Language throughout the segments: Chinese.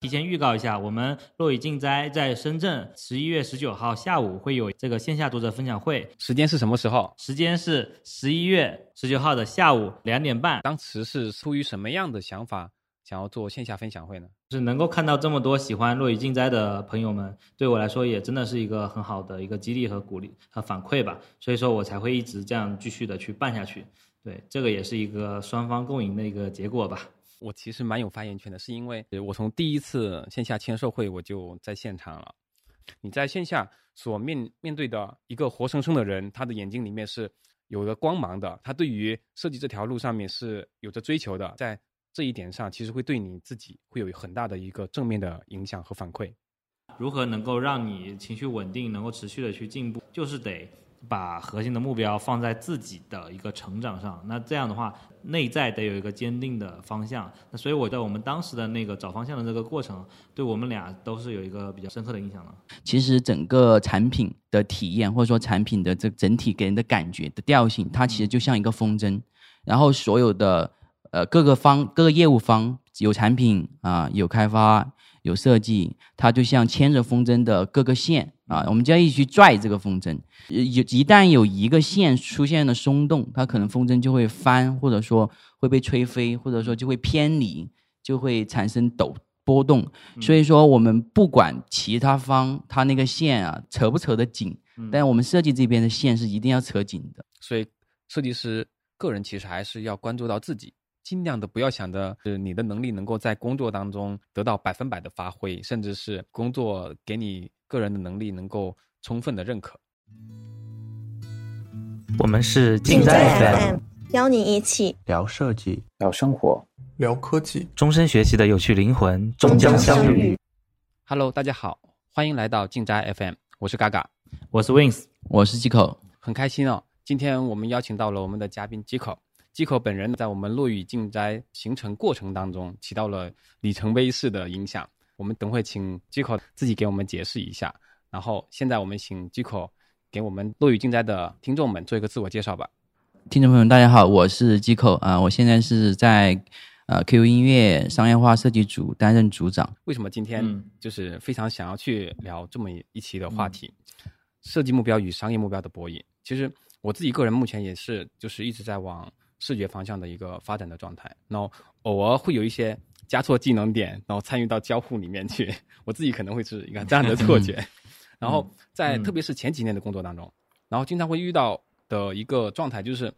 提前预告一下，我们落雨静斋在深圳十一月十九号下午会有这个线下读者分享会，时间是什么时候？时间是十一月十九号的下午两点半。当时是出于什么样的想法，想要做线下分享会呢？就是能够看到这么多喜欢落雨静斋的朋友们，对我来说也真的是一个很好的一个激励和鼓励和反馈吧。所以说我才会一直这样继续的去办下去。对，这个也是一个双方共赢的一个结果吧。我其实蛮有发言权的，是因为我从第一次线下签售会我就在现场了。你在线下所面面对的一个活生生的人，他的眼睛里面是有着光芒的，他对于设计这条路上面是有着追求的，在这一点上，其实会对你自己会有很大的一个正面的影响和反馈。如何能够让你情绪稳定，能够持续的去进步，就是得。把核心的目标放在自己的一个成长上，那这样的话，内在得有一个坚定的方向。那所以我在我们当时的那个找方向的这个过程，对我们俩都是有一个比较深刻的印象的。其实整个产品的体验，或者说产品的这整体给人的感觉的调性，它其实就像一个风筝，然后所有的呃各个方各个业务方有产品啊，有开发。有设计，它就像牵着风筝的各个线啊，我们就要一起去拽这个风筝。有一旦有一个线出现了松动，它可能风筝就会翻，或者说会被吹飞，或者说就会偏离，就会产生抖波动。所以说，我们不管其他方它那个线啊扯不扯得紧，但我们设计这边的线是一定要扯紧的。所以，设计师个人其实还是要关注到自己。尽量的不要想着是你的能力能够在工作当中得到百分百的发挥，甚至是工作给你个人的能力能够充分的认可。我们是静在 FM，邀你一起聊设计、聊生活、聊科技，终身学习的有趣灵魂终将相遇。Hello，大家好，欢迎来到静斋 FM，我是嘎嘎，我是 Wings，我是 Gico，很开心哦，今天我们邀请到了我们的嘉宾 Gico。机口本人在我们落雨静斋形成过程当中起到了里程碑式的影响。我们等会请机口自己给我们解释一下。然后现在我们请机口给我们落雨静斋的听众们做一个自我介绍吧。听众朋友们，大家好，我是机口啊，我现在是在呃 QQ 音乐商业化设计组担任组长。为什么今天就是非常想要去聊这么一期的话题？设计目标与商业目标的博弈。其实我自己个人目前也是就是一直在往。视觉方向的一个发展的状态，然后偶尔会有一些加错技能点，然后参与到交互里面去。我自己可能会是一个这样的错觉。然后在特别是前几年的工作当中，然后经常会遇到的一个状态就是，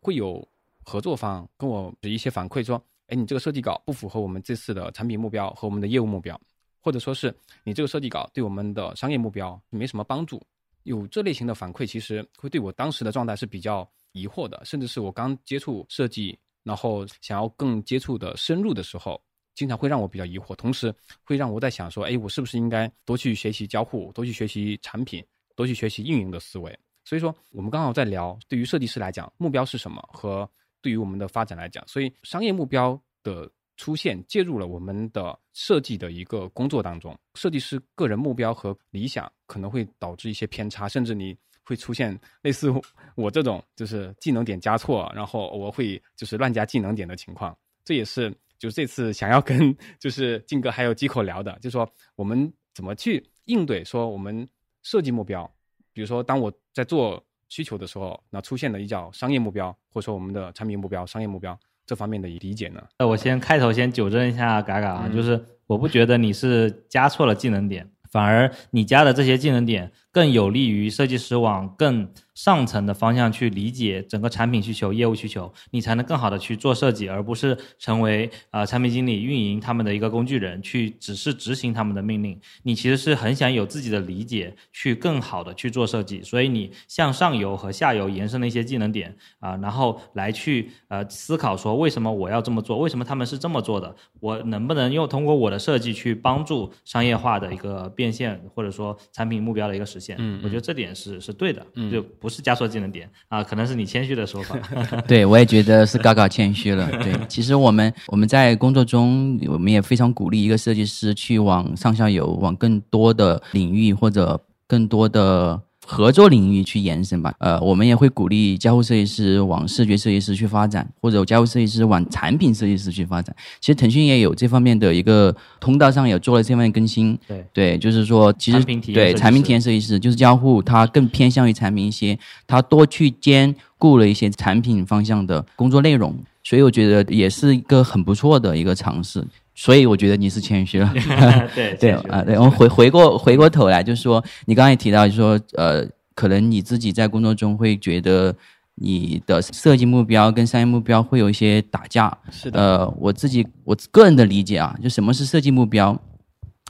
会有合作方跟我的一些反馈说：“哎，你这个设计稿不符合我们这次的产品目标和我们的业务目标，或者说是你这个设计稿对我们的商业目标没什么帮助。”有这类型的反馈，其实会对我当时的状态是比较。疑惑的，甚至是我刚接触设计，然后想要更接触的深入的时候，经常会让我比较疑惑，同时会让我在想说，哎，我是不是应该多去学习交互，多去学习产品，多去学习运营的思维？所以说，我们刚好在聊，对于设计师来讲，目标是什么，和对于我们的发展来讲，所以商业目标的出现介入了我们的设计的一个工作当中，设计师个人目标和理想可能会导致一些偏差，甚至你。会出现 类似我这种就是技能点加错，然后我会就是乱加技能点的情况。这也是就这次想要跟就是静哥还有机口聊的，就说我们怎么去应对说我们设计目标，比如说当我在做需求的时候，那出现的一叫商业目标，或者说我们的产品目标、商业目标这方面的理解呢？那我先开头先纠正一下嘎嘎啊，就是我不觉得你是加错了技能点，反而你加的这些技能点。更有利于设计师往更上层的方向去理解整个产品需求、业务需求，你才能更好的去做设计，而不是成为呃产品经理、运营他们的一个工具人，去只是执行他们的命令。你其实是很想有自己的理解，去更好的去做设计。所以你向上游和下游延伸的一些技能点啊，然后来去呃思考说为什么我要这么做？为什么他们是这么做的？我能不能用通过我的设计去帮助商业化的一个变现，或者说产品目标的一个实现？嗯，我觉得这点是是对的，就不是加错技能点啊，可能是你谦虚的说法。对，我也觉得是高高谦虚了。对，其实我们我们在工作中，我们也非常鼓励一个设计师去往上下游，往更多的领域或者更多的合作领域去延伸吧。呃，我们也会鼓励交互设计师往视觉设计师去发展，或者交互设计师往产品设计师去发展。其实腾讯也有这方面的一个通道上有做了这方面更新。对对，就是说，其实对产品体验设计师就是交互，它更偏向于产品一些，它多去兼顾了一些产品方向的工作内容，所以我觉得也是一个很不错的一个尝试。所以我觉得你是谦虚了。对对啊，对，我们回回过回过头来，就是说，你刚才也提到，就是说，呃，可能你自己在工作中会觉得你的设计目标跟商业目标会有一些打架。是的，呃，我自己我个人的理解啊，就什么是设计目标？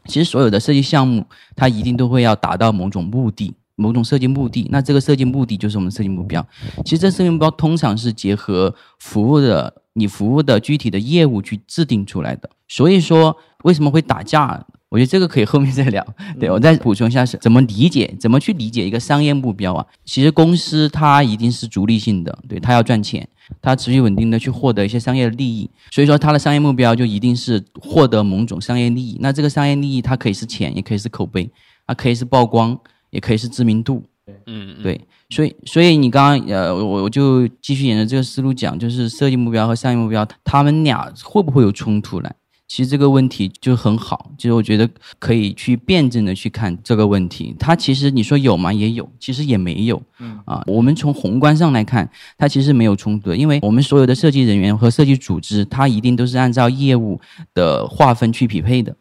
其实所有的设计项目，它一定都会要达到某种目的，某种设计目的。那这个设计目的就是我们的设计目标。其实这设计目标通常是结合服务的你服务的具体的业务去制定出来的。所以说，为什么会打架？我觉得这个可以后面再聊。对我再补充一下是怎么理解，怎么去理解一个商业目标啊？其实公司它一定是逐利性的，对，它要赚钱，它持续稳定的去获得一些商业利益，所以说它的商业目标就一定是获得某种商业利益。那这个商业利益它可以是钱，也可以是口碑，它可以是曝光，也可以是知名度。嗯，嗯，对，所以所以你刚刚呃，我我就继续沿着这个思路讲，就是设计目标和商业目标，他们俩会不会有冲突呢？其实这个问题就很好，就是我觉得可以去辩证的去看这个问题。它其实你说有吗？也有，其实也没有。嗯啊，我们从宏观上来看，它其实没有冲突的，因为我们所有的设计人员和设计组织，它一定都是按照业务的划分去匹配的。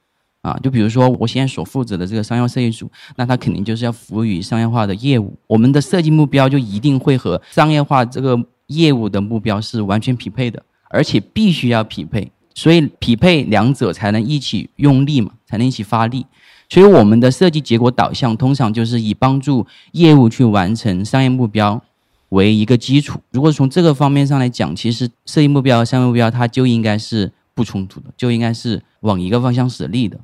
啊，就比如说我现在所负责的这个商业设计组，那它肯定就是要服务于商业化的业务。我们的设计目标就一定会和商业化这个业务的目标是完全匹配的，而且必须要匹配。所以匹配两者才能一起用力嘛，才能一起发力。所以我们的设计结果导向通常就是以帮助业务去完成商业目标为一个基础。如果从这个方面上来讲，其实设计目标和商业目标它就应该是不冲突的，就应该是往一个方向使力的。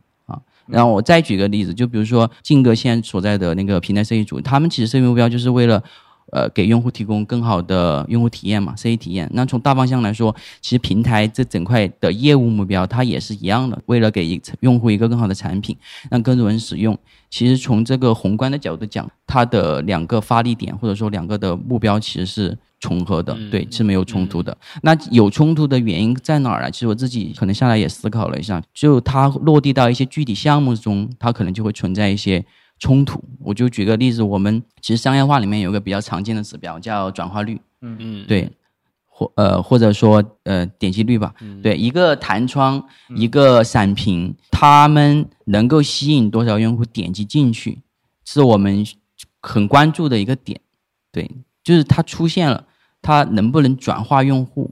然后我再举个例子，就比如说晋哥现在所在的那个平台设计组，他们其实设计目标就是为了。呃，给用户提供更好的用户体验嘛，设计体验。那从大方向来说，其实平台这整块的业务目标它也是一样的，为了给一用户一个更好的产品，让更多人使用。其实从这个宏观的角度讲，它的两个发力点或者说两个的目标其实是重合的，对，是没有冲突的。那有冲突的原因在哪儿呢？其实我自己可能下来也思考了一下，就它落地到一些具体项目中，它可能就会存在一些。冲突，我就举个例子，我们其实商业化里面有一个比较常见的指标叫转化率，嗯嗯，对，或呃或者说呃点击率吧，对，一个弹窗，一个闪屏，他们能够吸引多少用户点击进去，是我们很关注的一个点，对，就是它出现了，它能不能转化用户，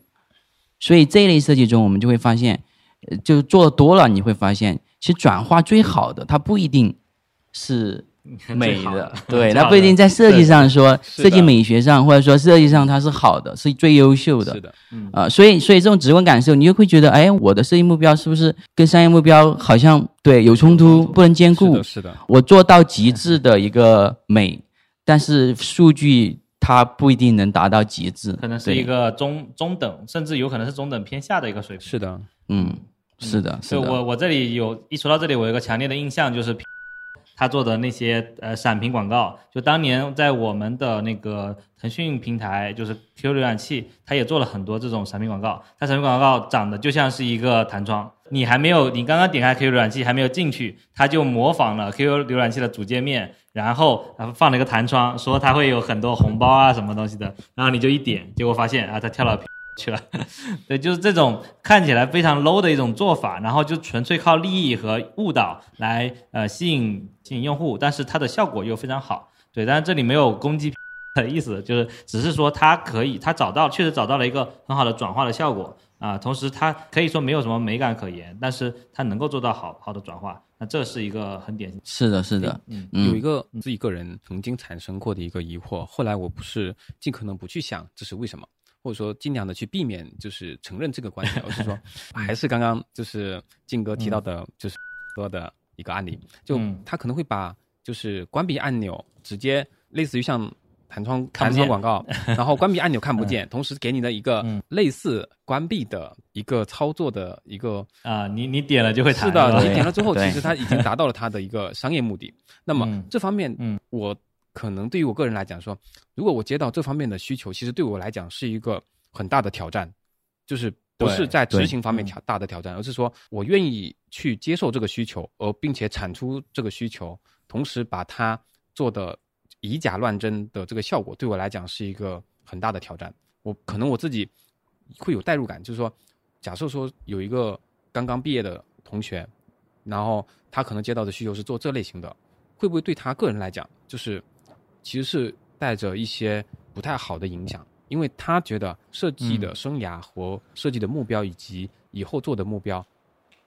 所以这一类设计中，我们就会发现，呃就做多了，你会发现，其实转化最好的，它不一定是 美的。的，对，那不一定在设计上说，设计美学上或者说设计上它是好的，是最优秀的。是，的，啊、所以所以这种直观感受，你就会觉得，哎，我的设计目标是不是跟商业目标好像对有冲突，不能兼顾。是的，？是的，我做到极致的一个美，但是数据它不一定能达到极致，可能是一个中中等，甚至有可能是中等偏下的一个水平。是的，嗯，是的，是的，所以我我这里有一说到这里，我有一个强烈的印象，就是他做的那些呃闪屏广告，就当年在我们的那个腾讯平台，就是 QQ 浏览器，它也做了很多这种闪屏广告。它闪屏广告长得就像是一个弹窗，你还没有，你刚刚点开 QQ 浏览器还没有进去，它就模仿了 QQ 浏览器的主界面，然后然后放了一个弹窗，说它会有很多红包啊什么东西的，然后你就一点，结果发现啊，它跳到去了。对，就是这种看起来非常 low 的一种做法，然后就纯粹靠利益和误导来呃吸引吸引用户，但是它的效果又非常好。对，但是这里没有攻击的意思，就是只是说它可以，它找到确实找到了一个很好的转化的效果啊、同时它可以说没有什么美感可言，但是它能够做到好好的转化，那这是一个很典型。是的，是的，嗯嗯有一个自己个人曾经产生过的一个疑惑，后来我不是尽可能不去想这是为什么，或者说尽量的去避免就是承认这个观点，我是说 还是刚刚就是静哥提到的，就是说的一个案例，就嗯。他可能会把就是关闭按钮直接类似于像。弹窗弹窗广告，然后关闭按钮看不见，同时给你的一个嗯。类似关闭的一个操作的一个啊、你你点了就会弹，是的，你点了之后，其实它已经达到了它的一个商业目的。那么嗯。这方面，嗯。我可能对于我个人来讲说，如果我接到这方面的需求，其实对我来讲是一个很大的挑战，就是不是在执行方面挑大的挑战，而是说我愿意去接受这个需求，而并且产出这个需求，同时把它做的以假乱真的这个效果，对我来讲是一个很大的挑战。我可能我自己会有代入感，就是说，假设说有一个刚刚毕业的同学，然后他可能接到的需求是做这类型的，会不会对他个人来讲，就是其实是带着一些不太好的影响？因为他觉得设计的生涯和设计的目标以及以后做的目标，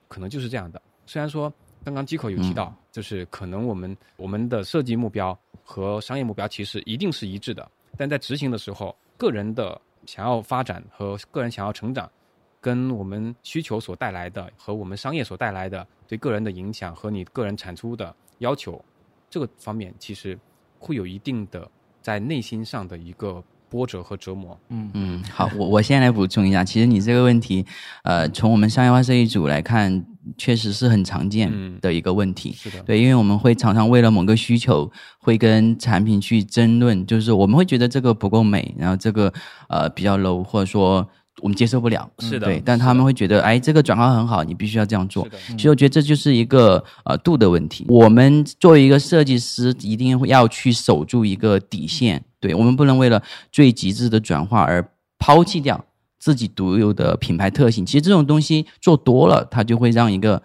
可能就是这样的。虽然说刚刚机口有提到，就是可能我们我们的设计目标和商业目标其实一定是一致的，但在执行的时候，个人的想要发展和个人想要成长，跟我们需求所带来的和我们商业所带来的对个人的影响和你个人产出的要求，这个方面其实会有一定的在内心上的一个波折和折磨。嗯嗯，好，我我先来补充一下，其实你这个问题，呃，从我们商业化设计组来看，确实是很常见嗯的一个问题。是的，对，因为我们会常常为了某个需求，会跟产品去争论，就是我们会觉得这个不够美，然后这个呃比较 low，或者说我们接受不了。是的对，但他们会觉得，哎，这个转化很好，你必须要这样做是。的，其实我觉得这就是一个呃度的问题。我们作为一个设计师，一定要去守住一个底线，对我们不能为了最极致的转化而抛弃掉自己独有的品牌特性。其实这种东西做多了，它就会让一个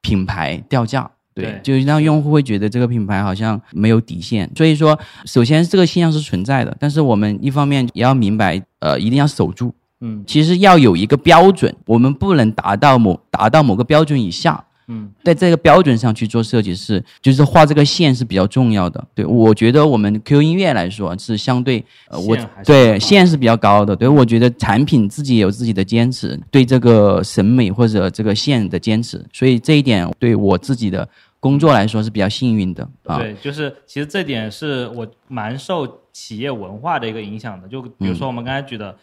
品牌掉价。对对，就让用户会觉得这个品牌好像没有底线。所以说，首先这个现象是存在的，但是我们一方面也要明白，呃，一定要守住。嗯其实要有一个标准，我们不能达到某达到某个标准以下，嗯在这个标准上去做设计是，就是画这个线是比较重要的。对我觉得我们 Q 音乐来说是相对，呃，我对线是比较高的。对我觉得产品自己有自己的坚持，对这个审美或者这个线的坚持，所以这一点对我自己的工作来说是比较幸运的啊。对，就是其实这点是我蛮受企业文化的一个影响的。就比如说我们刚才举的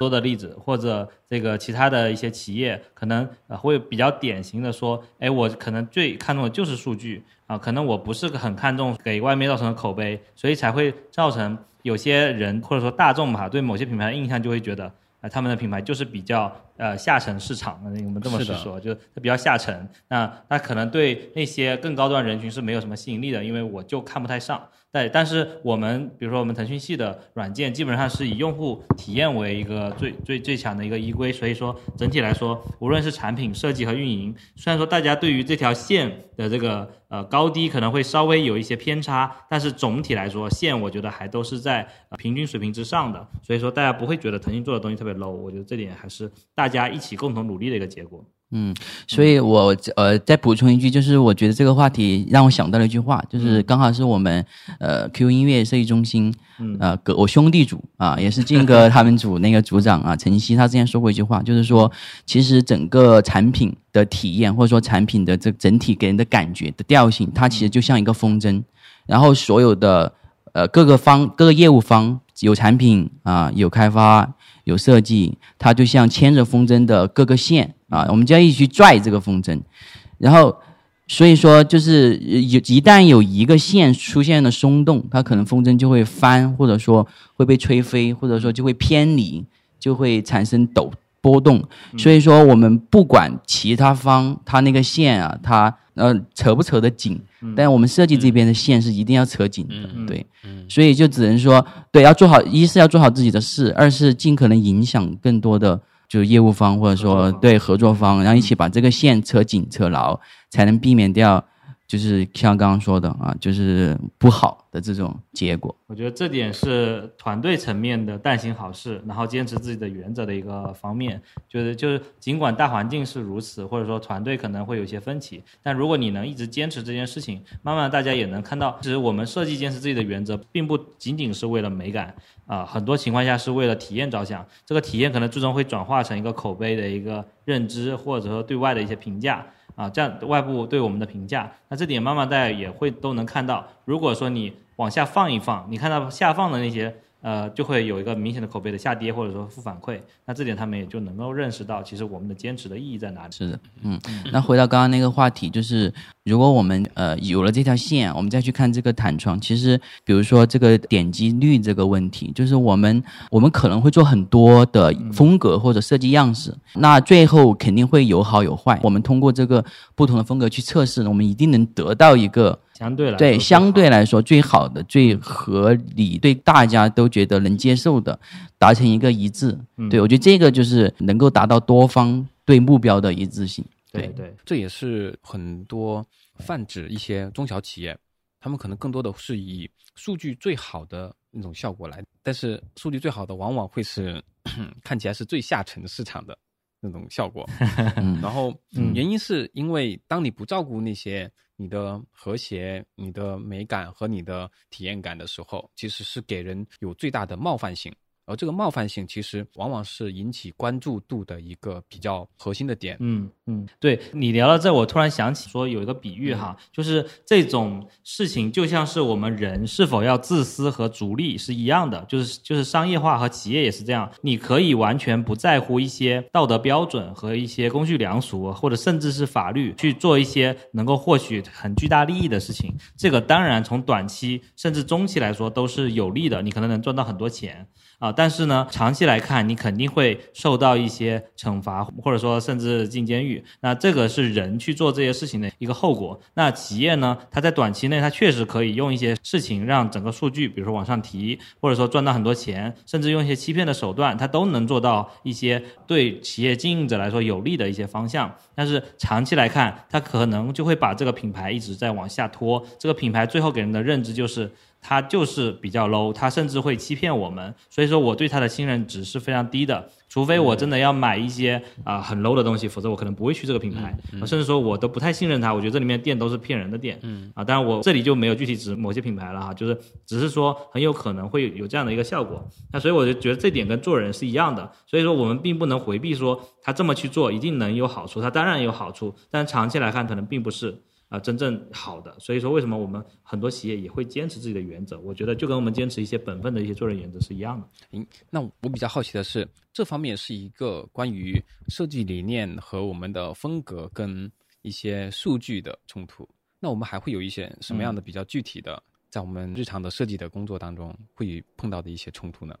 多的例子，或者这个其他的一些企业，可能呃会比较典型的说，哎，我可能最看重的就是数据啊，可能我不是很看重给外面造成的口碑，所以才会造成有些人或者说大众吧，对某些品牌的印象就会觉得。啊，他们的品牌就是比较呃下沉市场的，我们这么去说，就它比较下沉。那它可能对那些更高端人群是没有什么吸引力的，因为我就看不太上。对，但是我们比如说我们腾讯系的软件，基本上是以用户体验为一个最最最强的一个依归，所以说整体来说，无论是产品设计和运营，虽然说大家对于这条线的这个呃高低可能会稍微有一些偏差，但是总体来说，线我觉得还都是在、平均水平之上的，所以说大家不会觉得腾讯做的东西特别 low，我觉得这点还是大家一起共同努力的一个结果。所以我呃再补充一句，就是我觉得这个话题让我想到了一句话，就是刚好是我们呃 Q 音乐设计中心，呃哥我兄弟组啊，也是靖哥他们组那个组长啊陈曦，他之前说过一句话，就是说其实整个产品的体验或者说产品的这整体给人的感觉的调性，它其实就像一个风筝，然后所有的呃各个方各个业务方有产品啊、有开发有设计，它就像牵着风筝的各个线啊，我们就要一起去拽这个风筝，然后所以说就是呃有一旦有一个线出现了松动，它可能风筝就会翻，或者说会被吹飞，或者说就会偏离，就会产生抖波动。所以说我们不管其他方它那个线啊，它呃扯不扯得紧，但我们设计这边的线是一定要扯紧的，嗯。对。嗯，所以就只能说，对，要做好，一是要做好自己的事，二是尽可能影响更多的就是业务方或者说对合作方，然后一起把这个线扯紧扯牢，才能避免掉就是像刚刚说的啊，就是不好的这种结果。我觉得这点是团队层面的但行好事，然后坚持自己的原则的一个方面。就是就是，尽管大环境是如此，或者说团队可能会有些分歧，但如果你能一直坚持这件事情，慢慢大家也能看到，其实我们设计坚持自己的原则，并不仅仅是为了美感啊、很多情况下是为了体验着想。这个体验可能最终会转化成一个口碑的一个认知，或者说对外的一些评价。啊，这样外部对我们的评价，那这点慢慢大家也会都能看到。如果说你往下放一放，你看到下放的那些呃，就会有一个明显的口碑的下跌或者说负反馈。那这点他们也就能够认识到，其实我们的坚持的意义在哪里。是的，嗯，那回到刚刚那个话题，就是如果我们呃有了这条线，我们再去看这个弹窗，其实比如说这个点击率这个问题，就是我们我们可能会做很多的风格或者设计样式，那最后肯定会有好有坏。我们通过这个不同的风格去测试，我们一定能得到一个相对来对相对来说最好的、最合理、对大家都觉得能接受的，达成一个一致。对我觉得这个就是能够达到多方对目标的一致性。对对这也是很多泛指一些中小企业，他们可能更多的是以数据最好的那种效果来，但是数据最好的往往会是 看起来是最下沉市场的那种效果。然后原因是因为当你不照顾那些你的和谐、你的美感和你的体验感的时候，其实是给人有最大的冒犯性。而这个冒犯性其实往往是引起关注度的一个比较核心的点。嗯嗯，对你聊到这，我突然想起说有一个比喻哈，就是这种事情就像是我们人是否要自私和逐利是一样的，就是就是商业化和企业也是这样，你可以完全不在乎一些道德标准和一些公序良俗，或者甚至是法律去做一些能够获取很巨大利益的事情，这个当然从短期甚至中期来说都是有利的，你可能能赚到很多钱。啊，但是呢，长期来看，你肯定会受到一些惩罚，或者说甚至进监狱。那这个是人去做这些事情的一个后果。那企业呢，它在短期内，它确实可以用一些事情让整个数据，比如说往上提，或者说赚到很多钱，甚至用一些欺骗的手段，它都能做到一些对企业经营者来说有利的一些方向。但是长期来看，它可能就会把这个品牌一直在往下拖。这个品牌最后给人的认知就是。它就是比较 low，他甚至会欺骗我们，所以说我对他的信任值是非常低的。除非我真的要买一些啊、很 low 的东西，否则我可能不会去这个品牌，甚至说我都不太信任它。我觉得这里面店都是骗人的店，嗯啊，当然我这里就没有具体指某些品牌了哈，就是只是说很有可能会有这样的一个效果。那所以我就觉得这点跟做人是一样的，所以说我们并不能回避说他这么去做一定能有好处，他当然有好处，但长期来看可能并不是。啊、真正好的，所以说为什么我们很多企业也会坚持自己的原则？我觉得就跟我们坚持一些本分的一些做人原则是一样的。嗯，那我比较好奇的是，这方面是一个关于设计理念和我们的风格跟一些数据的冲突。那我们还会有一些什么样的比较具体的，在我们日常的设计的工作当中会碰到的一些冲突呢？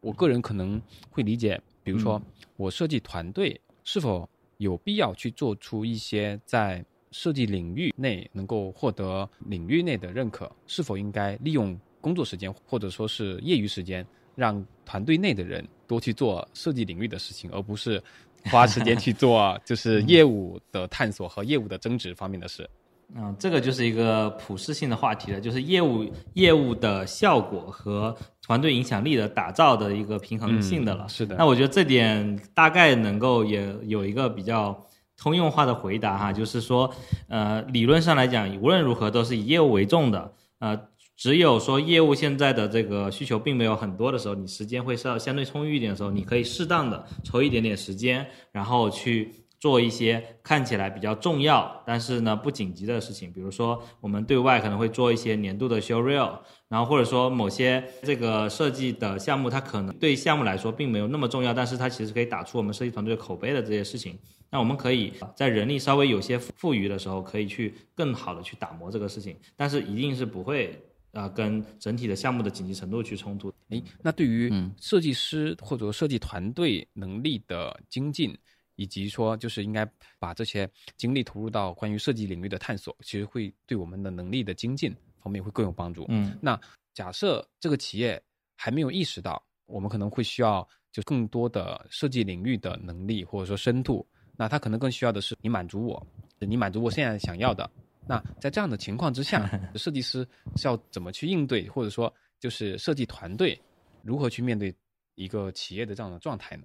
我个人可能会理解，比如说我设计团队是否有必要去做出一些在设计领域内能够获得领域内的认可，是否应该利用工作时间或者说是业余时间，让团队内的人多去做设计领域的事情，而不是花时间去做 就是业务的探索和业务的增值方面的事。嗯，这个就是一个普适性的话题了，就是业务业务的效果和团队影响力的打造的一个平衡性的了。嗯是的那我觉得这点大概能够也有一个比较通用化的回答哈，就是说，呃，理论上来讲，无论如何都是以业务为重的，呃。只有说业务现在的这个需求并没有很多的时候，你时间会稍相对充裕一点的时候，你可以适当的抽一点点时间，然后去做一些看起来比较重要，但是呢不紧急的事情，比如说我们对外可能会做一些年度的 show reel，然后或者说某些这个设计的项目，它可能对项目来说并没有那么重要，但是它其实可以打出我们设计团队的口碑的这些事情。那我们可以在人力稍微有些富余的时候，可以去更好的去打磨这个事情，但是一定是不会啊跟整体的项目的紧急程度去冲突。诶，那对于设计师或者说设计团队能力的精进，以及说就是应该把这些精力投入到关于设计领域的探索，其实会对我们的能力的精进方面会更有帮助。嗯那假设这个企业还没有意识到，我们可能会需要就更多的设计领域的能力或者说深度，那他可能更需要的是你满足我，你满足我现在想要的。那在这样的情况之下，设计师是要怎么去应对，或者说就是设计团队如何去面对一个企业的这样的状态呢？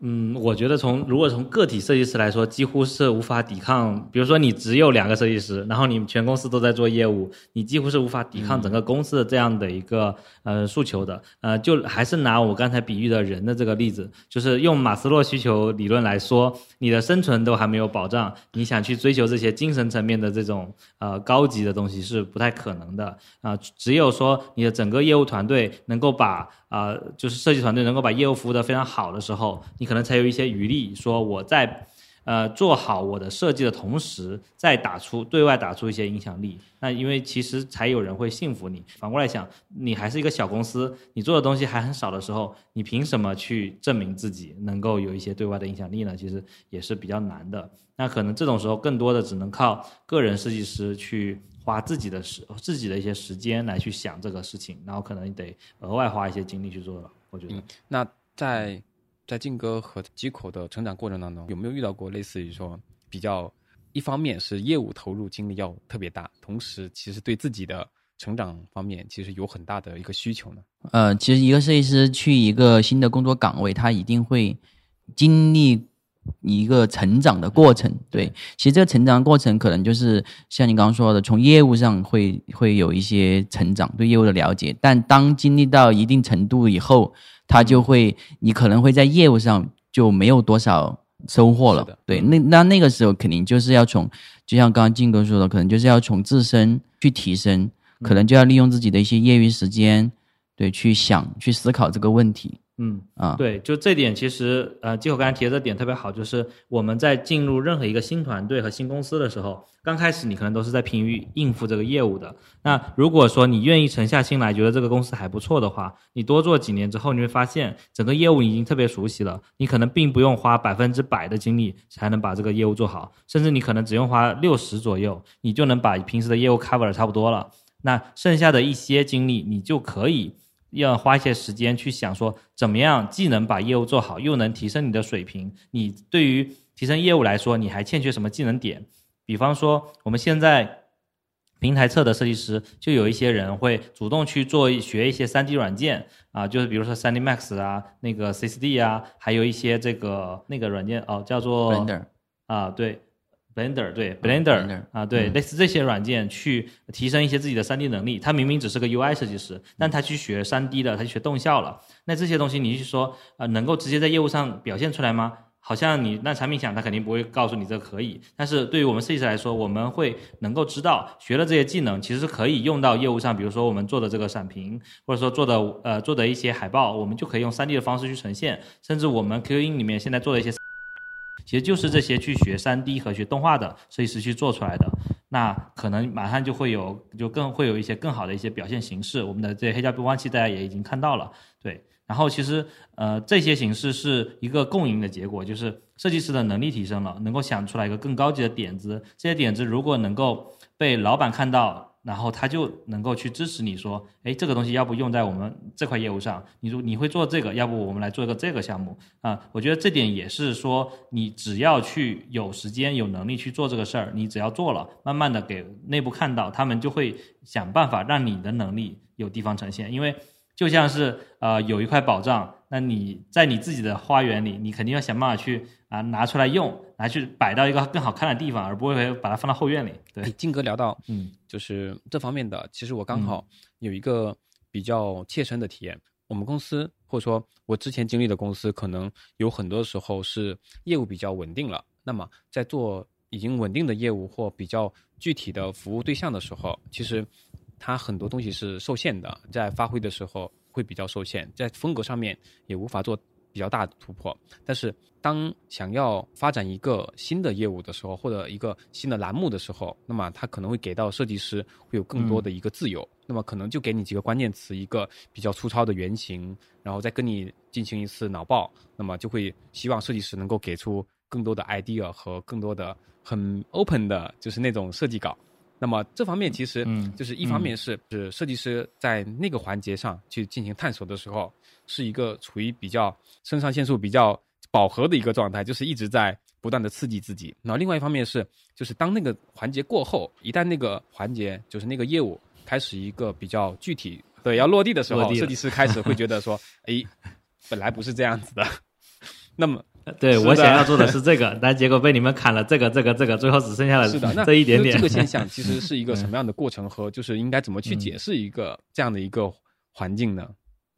嗯，我觉得从如果从个体设计师来说，几乎是无法抵抗。比如说你只有两个设计师，然后你全公司都在做业务，你几乎是无法抵抗整个公司的这样的一个呃诉求的。呃，就还是拿我刚才比喻的人的这个例子，就是用马斯洛需求理论来说，你的生存都还没有保障，你想去追求这些精神层面的这种呃高级的东西是不太可能的啊。只有说你的整个业务团队能够把啊，就是设计团队能够把业务服务的非常好的时候，你可能才有一些余力，说我在呃做好我的设计的同时，再打出对外打出一些影响力。那因为其实才有人会信服你。反过来想，你还是一个小公司，你做的东西还很少的时候，你凭什么去证明自己能够有一些对外的影响力呢？其实也是比较难的。那可能这种时候，更多的只能靠个人设计师去。花自己的时自己的一些时间来去想这个事情，然后可能得额外花一些精力去做了。我觉得，那在在静哥和机口的成长过程当中，有没有遇到过类似于说比较一方面是业务投入精力要特别大，同时其实对自己的成长方面其实有很大的一个需求呢？呃，其实一个设计师去一个新的工作岗位，他一定会经历。一个成长的过程，对，其实这个成长过程可能就是像你刚刚说的，从业务上会会有一些成长，对业务的了解，但当经历到一定程度以后，他就会，你可能会在业务上就没有多少收获了，对，那那那个时候肯定就是要从，就像刚刚静哥说的，可能就是要从自身去提升，可能就要利用自己的一些业余时间，对，去想去思考这个问题。嗯啊，对，就这点其实呃，基友刚才提的这点特别好，就是我们在进入任何一个新团队和新公司的时候，刚开始你可能都是在疲于应付这个业务的。那如果说你愿意沉下心来，觉得这个公司还不错的话，你多做几年之后，你会发现整个业务已经特别熟悉了，你可能并不用花百分之百的精力才能把这个业务做好，甚至你可能只用花六十左右，你就能把平时的业务 cover 的差不多了。那剩下的一些精力，你就可以。要花一些时间去想说，怎么样既能把业务做好，又能提升你的水平。你对于提升业务来说，你还欠缺什么技能点？比方说，我们现在平台侧的设计师，就有一些人会主动去做学一些 3D 软件啊，就是比如说 3D Max 啊，那个 CSD 啊，还有一些这个那个软件哦，叫做啊，对。Blender 对 Blender 啊，对类似这些软件去提升一些自己的 3D 能力。他明明只是个 UI 设计师，但他去学 3D 的，他去学动效了。那这些东西你去说啊，能够直接在业务上表现出来吗？好像你那产品想，他肯定不会告诉你这可以。但是对于我们设计师来说，我们会能够知道学了这些技能，其实是可以用到业务上。比如说我们做的这个闪屏，或者说做的呃做的一些海报，我们就可以用 3D 的方式去呈现。甚至我们 QQ 音里面现在做的一些。其实就是这些去学三 D 和学动画的设计师去做出来的，那可能马上就会有，就更会有一些更好的一些表现形式。我们的这黑胶播放器大家也已经看到了，对。然后其实呃这些形式是一个共赢的结果，就是设计师的能力提升了，能够想出来一个更高级的点子。这些点子如果能够被老板看到。然后他就能够去支持你说，哎，这个东西要不用在我们这块业务上，你说你会做这个，要不我们来做一个这个项目啊？我觉得这点也是说，你只要去有时间有能力去做这个事儿，你只要做了，慢慢的给内部看到，他们就会想办法让你的能力有地方呈现，因为。就像是呃有一块宝藏，那你在你自己的花园里，你肯定要想办法去啊拿出来用，拿去摆到一个更好看的地方，而不会把它放到后院里。对，金哥聊到嗯，就是这方面的，其实我刚好有一个比较切身的体验。我们公司或者说我之前经历的公司，可能有很多时候是业务比较稳定了，那么在做已经稳定的业务或比较具体的服务对象的时候，其实。它很多东西是受限的，在发挥的时候会比较受限，在风格上面也无法做比较大的突破。但是，当想要发展一个新的业务的时候，或者一个新的栏目的时候，那么它可能会给到设计师会有更多的一个自由。那么，可能就给你几个关键词，一个比较粗糙的原型，然后再跟你进行一次脑爆。那么，就会希望设计师能够给出更多的 idea 和更多的很 open 的，就是那种设计稿。那么这方面其实就是一方面是是设计师在那个环节上去进行探索的时候，是一个处于比较肾上腺素比较饱和的一个状态，就是一直在不断的刺激自己。那另外一方面是，就是当那个环节过后，一旦那个环节就是那个业务开始一个比较具体对要落地的时候，设计师开始会觉得说，哎，本来不是这样子的。那么 对我想要做的是这个，但结果被你们砍了这个这个这个，最后只剩下了是的，这一点点。这个现象其实是一个 什么样的过程和就是应该怎么去解释一个这样的一个环境呢？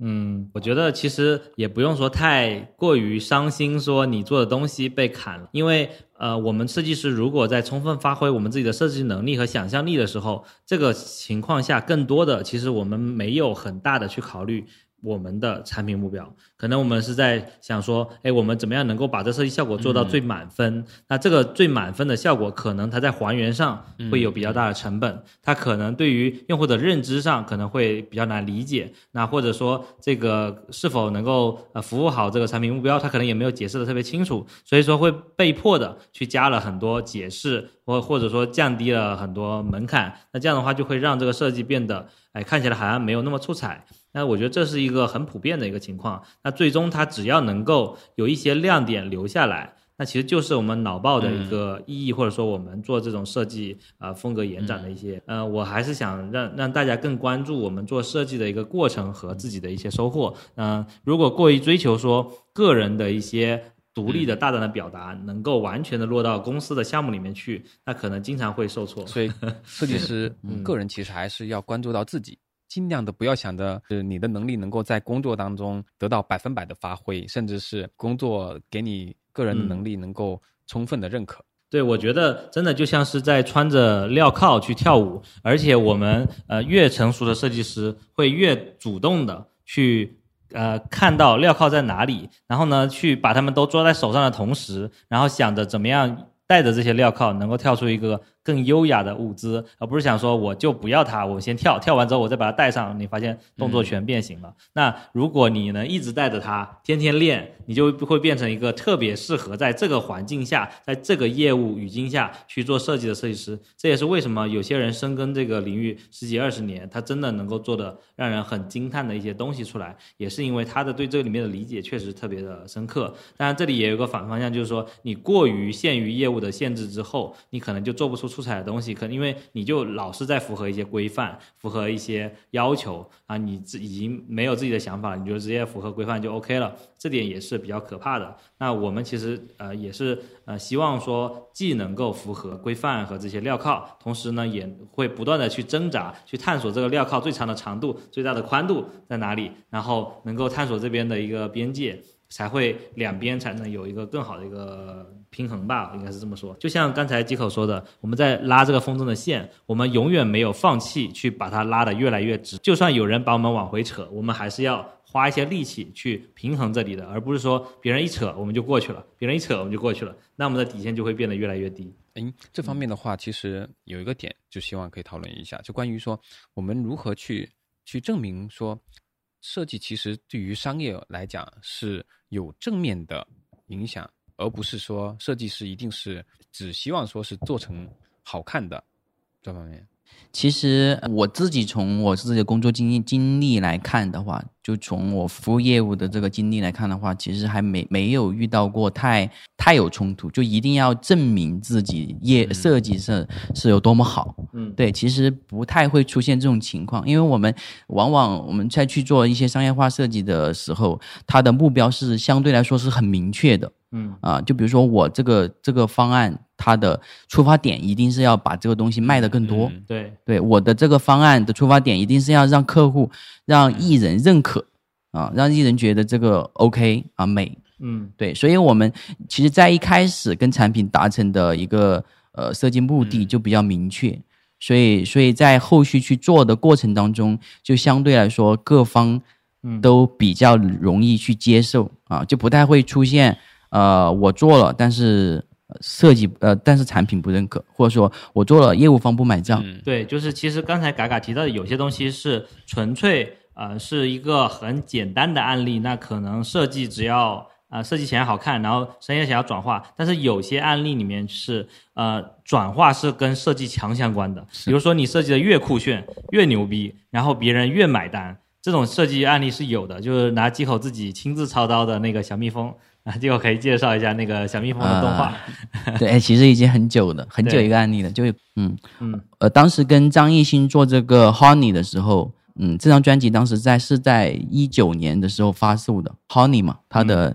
嗯，我觉得其实也不用说太过于伤心，说你做的东西被砍了，因为呃，我们设计师如果在充分发挥我们自己的设计能力和想象力的时候，这个情况下，更多的其实我们没有很大的去考虑我们的产品目标，可能我们是在想说，哎，我们怎么样能够把这设计效果做到最满分？那这个最满分的效果，可能它在还原上会有比较大的成本，它可能对于用户的认知上可能会比较难理解，那或者说这个是否能够呃服务好这个产品目标，它可能也没有解释的特别清楚，所以说会被迫的去加了很多解释，或或者说降低了很多门槛，那这样的话就会让这个设计变得哎看起来好像没有那么出彩。那我觉得这是一个很普遍的一个情况。那最终它只要能够有一些亮点留下来，那其实就是我们脑爆的一个意义，或者说我们做这种设计啊、呃风格延展的一些。呃，我还是想让让大家更关注我们做设计的一个过程和自己的一些收获。嗯、如果过于追求说个人的一些。独立的大胆的表达能够完全的落到公司的项目里面去，那可能经常会受挫。所以 设计师嗯个人其实还是要关注到自己，尽量的不要想着是你的能力能够在工作当中得到百分百的发挥，甚至是工作给你个人的能力能够充分的认可。对，我觉得真的就像是在穿着镣铐去跳舞，而且我们呃越成熟的设计师会越主动的去呃看到镣铐在哪里，然后呢去把它们都抓在手上的同时，然后想着怎么样带着这些镣铐能够跳出一个更优雅的舞姿，而不是想说我就不要它，我先跳，跳完之后我再把它带上，你发现动作全变形了。那如果你能一直带着它，天天练，你就会变成一个特别适合在这个环境下，在这个业务语境下去做设计的设计师。这也是为什么有些人深耕这个领域十几二十年，他真的能够做的让人很惊叹的一些东西出来，也是因为他的对这里面的理解确实特别的深刻。当然，这里也有个反方向，就是说你过于限于业务的限制之后，你可能就做不出出彩的东西，可能因为你就老是在符合一些规范、符合一些要求啊，你自已经没有自己的想法，你就直接符合规范就 OK 了，这点也是比较可怕的。那我们其实呃也是呃希望说，既能够符合规范和这些镣铐，同时呢也会不断的去挣扎、去探索这个镣铐最长的长度、最大的宽度在哪里，然后能够探索这边的一个边界。才会两边才能有一个更好的一个平衡吧，应该是这么说。就像刚才吉口说的，我们在拉这个风筝的线，我们永远没有放弃去把它拉得越来越直。就算有人把我们往回扯，我们还是要花一些力气去平衡这里的，而不是说别人一扯我们就过去了，别人一扯我们就过去了，那我们的底线就会变得越来越低。嗯，这方面的话，其实有一个点，就希望可以讨论一下，就关于说我们如何去去证明说，设计其实对于商业来讲是有正面的影响，而不是说设计师一定是只希望说是做成好看的这方面。其实我自己从我自己的工作经历经历来看的话，就从我服务业务的这个经历来看的话，其实还没没有遇到过太太有冲突，就一定要证明自己业设计是是有多么好。嗯，对，其实不太会出现这种情况，因为我们往往我们在去做一些商业化设计的时候，它的目标是相对来说是很明确的。嗯。啊，就比如说我这个这个方案，它的出发点一定是要把这个东西卖得更多。嗯对，对我的这个方案的出发点一定是要让客户、让艺人认可啊，让艺人觉得这个 OK 啊美。嗯。对，所以我们其实，在一开始跟产品达成的一个呃设计目的就比较明确，所以所以在后续去做的过程当中，就相对来说各方嗯。都比较容易去接受啊，就不太会出现呃我做了，但是呃设计呃但是产品不认可，或者说我做了业务方不买账。嗯对，就是其实刚才嘎嘎提到的有些东西是纯粹呃是一个很简单的案例，那可能设计只要呃设计起来好看，然后商业想要转化，但是有些案例里面是呃转化是跟设计强相关的，比如说你设计的越酷炫越牛逼，然后别人越买单，这种设计案例是有的，就是拿几口自己亲自操刀的那个小蜜蜂。啊，这个可以介绍一下那个小蜜蜂的动画。对，哎其实已经很久了，很久一个案例了，就嗯嗯呃，当时跟张艺兴做这个 Honey 的时候，嗯，这张专辑当时在是在一九年的时候发售的，Honey 嘛，他的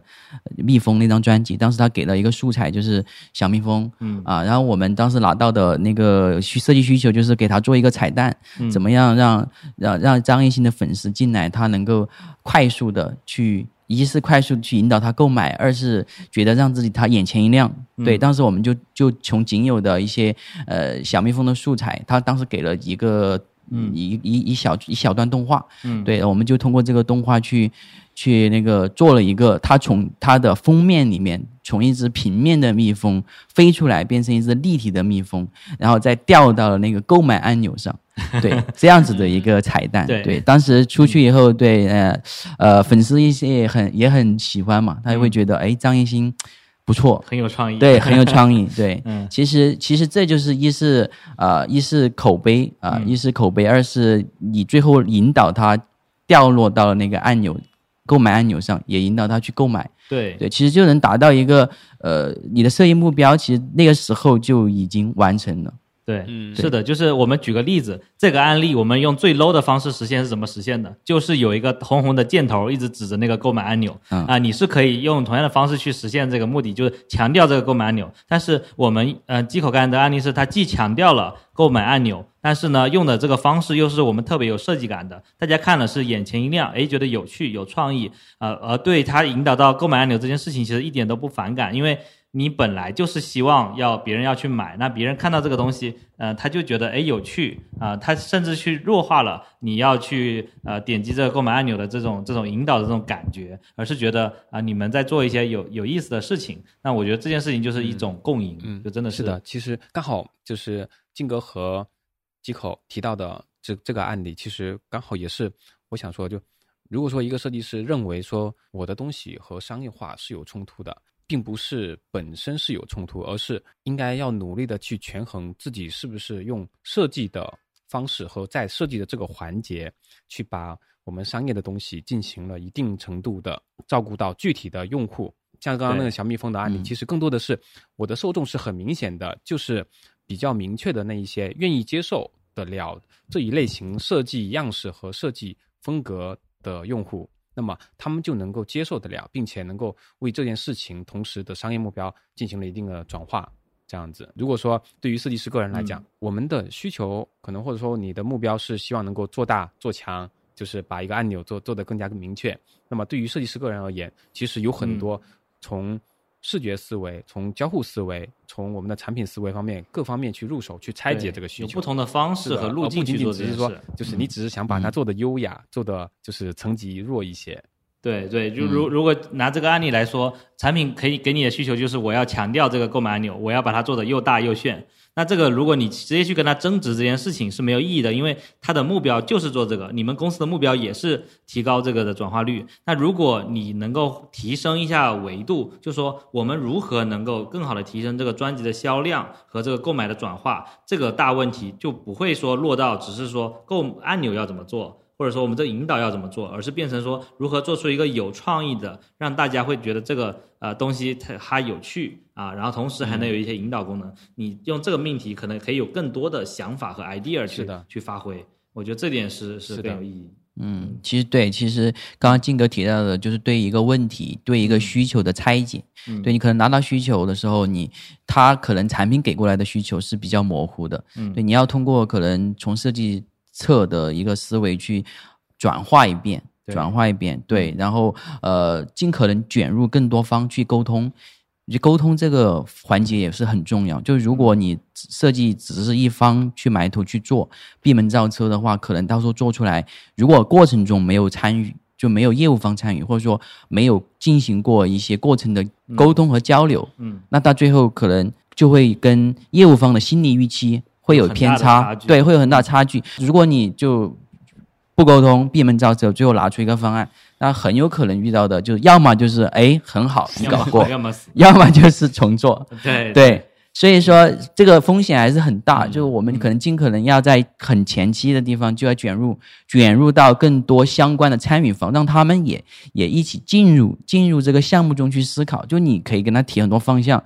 蜜蜂那张专辑，当时他给了一个素材就是小蜜蜂，嗯啊，然后我们当时拿到的那个需设计需求就是给他做一个彩蛋，嗯怎么样让让让张艺兴的粉丝进来，他能够快速的去。一是快速去引导他购买，二是觉得让自己他眼前一亮。对，嗯当时我们就就从仅有的一些呃小蜜蜂的素材，他当时给了一个嗯。一一一小一小段动画，嗯，对，我们就通过这个动画去去那个做了一个，它从它的封面里面从一只平面的蜜蜂飞出来，变成一只立体的蜜蜂，然后再掉到了那个购买按钮上，对，这样子的一个彩蛋。对当时出去以后，对，呃呃，粉丝一些也很也很喜欢嘛，他就会觉得，哎，张艺兴不错，很有创意。对，很有创意。对，嗯其实其实这就是一是呃一是口碑啊、嗯一是口碑，二是你最后引导他掉落到了那个按钮购买按钮上，也引导他去购买。对对，其实就能达到一个呃你的设计目标，其实那个时候就已经完成了。对，嗯是的，就是我们举个例子，这个案例我们用最 low 的方式实现是怎么实现的？就是有一个红红的箭头一直指着那个购买按钮，嗯啊、你是可以用同样的方式去实现这个目的，就是强调这个购买按钮。但是我们呃机口干的案例是它既强调了购买按钮，但是呢用的这个方式又是我们特别有设计感的，大家看了是眼前一亮，诶，觉得有趣有创意，呃，而对它引导到购买按钮这件事情，其实一点都不反感，因为你本来就是希望要别人要去买，那别人看到这个东西，呃，他就觉得哎有趣啊、他甚至去弱化了你要去呃点击这个购买按钮的这种这种引导的这种感觉，而是觉得啊、你们在做一些有有意思的事情。那我觉得这件事情就是一种共赢，嗯就真的是的，其实刚好就是静哥和机口提到的这这个案例，其实刚好也是我想说，就如果说一个设计师认为说我的东西和商业化是有冲突的，并不是本身是有冲突，而是应该要努力的去权衡自己是不是用设计的方式和在设计的这个环节去把我们商业的东西进行了一定程度的照顾到具体的用户。像刚刚那个小蜜蜂的案例，嗯其实更多的是我的受众是很明显的，就是比较明确的那一些愿意接受得了这一类型设计样式和设计风格的用户，那么他们就能够接受得了，并且能够为这件事情同时的商业目标进行了一定的转化。这样子，如果说对于设计师个人来讲，我们的需求可能或者说你的目标是希望能够做大做强，就是把一个按钮做做得更加明确。那么对于设计师个人而言，其实有很多从视觉思维、从交互思维、从我们的产品思维方面各方面去入手，去拆解这个需求。有不同的方式和路径去做不仅仅只是说就是你只是想把它做的优雅，做的就是层级弱一些。对对，就如如果拿这个案例来说，产品可以给你的需求就是我要强调这个购买按钮，我要把它做的又大又炫。那这个如果你直接去跟他争执这件事情是没有意义的，因为他的目标就是做这个，你们公司的目标也是提高这个的转化率。那如果你能够提升一下维度，就说我们如何能够更好的提升这个专辑的销量和这个购买的转化，这个大问题就不会说落到只是说购按钮要怎么做，或者说我们这个引导要怎么做，而是变成说如何做出一个有创意的，让大家会觉得这个呃东西它它有趣啊，然后同时还能有一些引导功能。你用这个命题，可能可以有更多的想法和 idea 去的去发挥。我觉得这点是是是的更有意义。嗯，其实对，其实刚刚静哥提到的，就是对一个问题、对一个需求的拆解。嗯对你可能拿到需求的时候，你他可能产品给过来的需求是比较模糊的。嗯对，你要通过可能从设计侧的一个思维去转化一遍，转化一遍，对，然后呃，尽可能卷入更多方去沟通。就沟通这个环节也是很重要。就如果你设计只是一方去埋头去做，闭门造车的话，可能到时候做出来，如果过程中没有参与，就没有业务方参与，或者说没有进行过一些过程的沟通和交流，嗯，那到最后可能就会跟业务方的心理预期会有偏差对，会有很大差距。如果你就不沟通，闭门造车，最后拿出一个方案，那很有可能遇到的就是要么就是哎很好你搞过，要么死。要么就是重做。对对，所以说这个风险还是很大，嗯就是我们可能尽可能要在很前期的地方就要卷入卷入到更多相关的参与方，让他们也也一起进入进入这个项目中去思考。就你可以跟他提很多方向，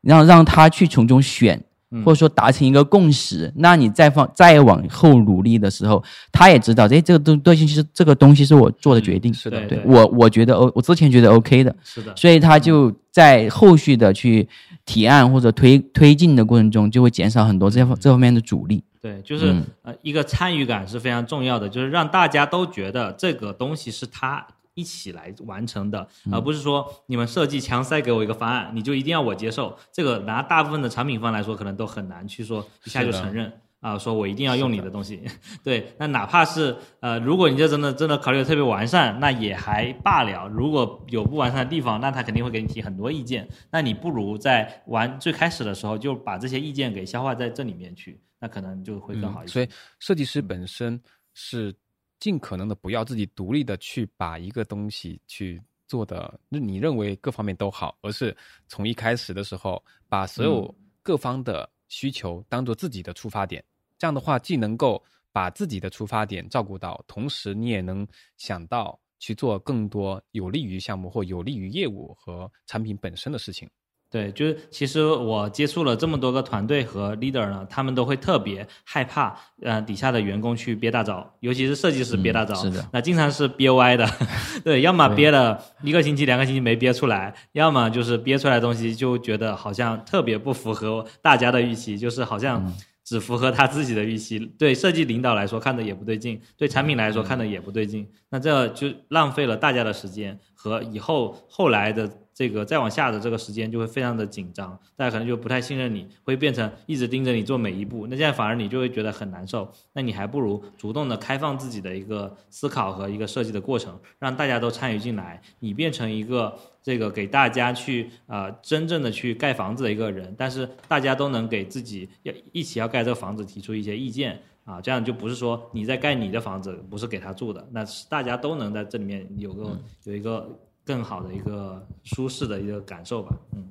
让让他去从中选或者说达成一个共识，那你再放再往后努力的时候，他也知道，哎，这个东东西是这个东西是我做的决定，是的，对对。我我觉得 O，我之前觉得 OK 的，是的，所以他就在后续的去提案或者推推进的过程中，就会减少很多这方这方面的阻力。对，就是、嗯。呃，一个参与感是非常重要的，就是让大家都觉得这个东西是他一起来完成的，嗯而不是说你们设计强塞给我一个方案，你就一定要我接受。这个拿大部分的产品方来说，可能都很难去说一下就承认。啊，说我一定要用你的东西，对，那哪怕是呃，如果你这真的真的考虑的特别完善，那也还罢了。如果有不完善的地方，那他肯定会给你提很多意见。那你不如在玩最开始的时候就把这些意见给消化在这里面去，那可能就会更好一些。嗯所以设计师本身是尽可能的不要自己独立的去把一个东西去做的，你认为各方面都好，而是从一开始的时候把所有各方的需求当做自己的出发点。这样的话，既能够把自己的出发点照顾到，同时你也能想到去做更多有利于项目或有利于业务和产品本身的事情。对，就是其实我接触了这么多个团队和 leader 呢，他们都会特别害怕，呃，底下的员工去憋大招，尤其是设计师憋大招，是的。那经常是憋歪的，对，要么憋了一个星期、两个星期没憋出来，要么就是憋出来的东西就觉得好像特别不符合大家的预期，就是好像只符合他自己的预期，对设计领导来说看的也不对劲，对产品来说看的也不对劲，那这就浪费了大家的时间和以后后来的。这个再往下的这个时间就会非常的紧张，大家可能就不太信任你，会变成一直盯着你做每一步，那这样反而你就会觉得很难受。那你还不如主动的开放自己的一个思考和一个设计的过程，让大家都参与进来，你变成一个这个给大家去呃真正的去盖房子的一个人，但是大家都能给自己要一起要盖这个房子提出一些意见。啊，这样就不是说你在盖你的房子，不是给他住的，那是大家都能在这里面有个、有一个更好的一个舒适的一个感受吧。嗯，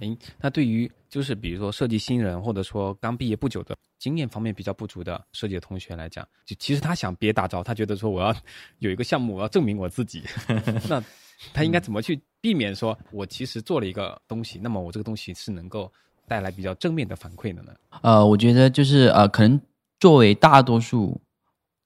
诶，那对于就是比如说设计新人，或者说刚毕业不久的经验方面比较不足的设计的同学来讲，就其实他想憋大招，他觉得说我要有一个项目，我要证明我自己，那他应该怎么去避免说我其实做了一个东西，那么我这个东西是能够带来比较正面的反馈的呢？呃，我觉得就是呃，可能作为大多数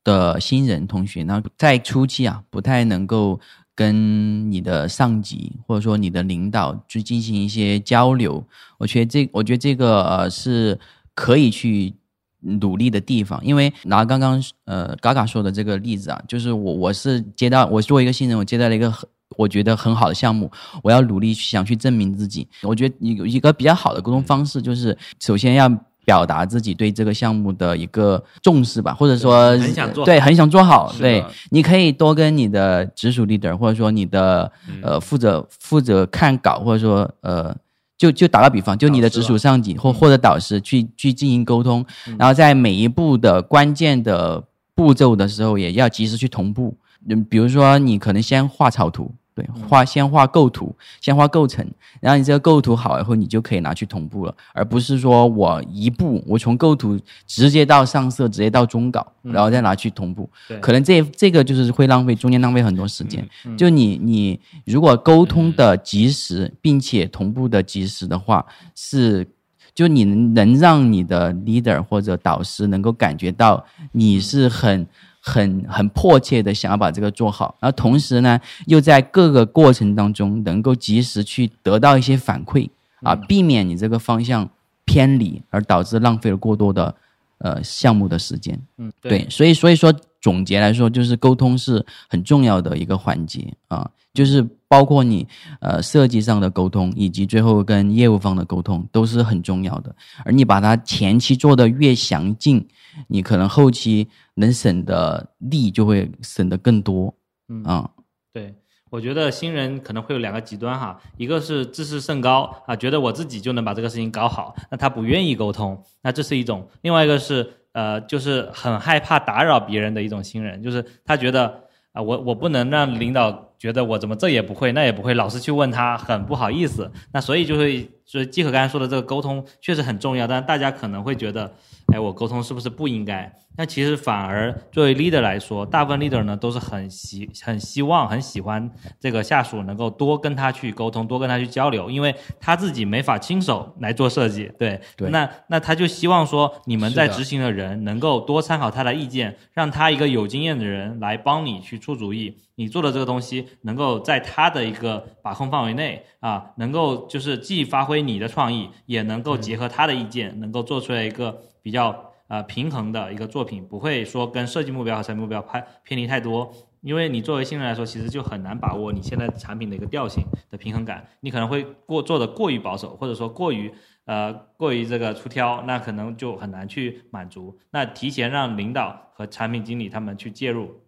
的新人同学，那在初期啊，不太能够跟你的上级或者说你的领导去进行一些交流。我觉得这，我觉得这个呃是可以去努力的地方。因为拿刚刚呃嘎嘎说的这个例子啊，就是我我是接到我作为一个新人，我接到了一个很我觉得很好的项目，我要努力想去证明自己。我觉得一一个比较好的沟通方式，就是首先要表达自己对这个项目的一个重视吧，或者说对很想做好对，很想做好。对，你可以多跟你的直属 leader，或者说你的嗯呃负责负责看稿，或者说呃。就就打个比方，就你的直属上级或或者导师去去进行沟通，嗯然后在每一步的关键的步骤的时候，也要及时去同步。嗯，比如说你可能先画草图，对，嗯。画先画构图，先画构成，然后你这个构图好以后，你就可以拿去同步了，而不是说我一步我从构图直接到上色，直接到中稿，然后再拿去同步，对。可能这这个就是会浪费中间浪费很多时间。就你你如果沟通的及时，并且同步的及时的话，是就你能让你的 leader 或者导师能够感觉到你是很很很迫切的想要把这个做好，然后同时呢，又在各个过程当中能够及时去得到一些反馈啊，避免你这个方向偏离，而导致浪费了过多的呃项目的时间。嗯，对，所以所以说总结来说，就是沟通是很重要的一个环节啊，就是包括你呃设计上的沟通，以及最后跟业务方的沟通都是很重要的。而你把它前期做的越详尽，你可能后期能省的力就会省得更多。嗯啊，对，我觉得新人可能会有两个极端哈，一个是自视甚高啊，觉得我自己就能把这个事情搞好，那他不愿意沟通，那这是一种；另外一个是呃，就是很害怕打扰别人的一种新人，就是他觉得啊、我我不能让领导觉得我怎么这也不会那也不会，老是去问他，很不好意思，那所以就会所以季可刚才说的这个沟通确实很重要，但是大家可能会觉得，哎，我沟通是不是不应该？那其实反而作为 leader 来说，大部分 leader 呢都是很希很希望很喜欢这个下属能够多跟他去沟通，多跟他去交流，因为他自己没法亲手来做设计，对，对那那他就希望说你们在执行的人能够多参考他的意见，让他一个有经验的人来帮你去出主意，你做的这个东西能够在他的一个把控范围内啊，能够就是既发挥你的创意，也能够结合他的意见，能够做出来一个比较呃平衡的一个作品，不会说跟设计目标和产品目标偏偏离太多。因为你作为新人来说，其实就很难把握你现在产品的一个调性的平衡感，你可能会过做的过于保守，或者说过于呃过于这个出挑，那可能就很难去满足。那提前让领导和产品经理他们去介入，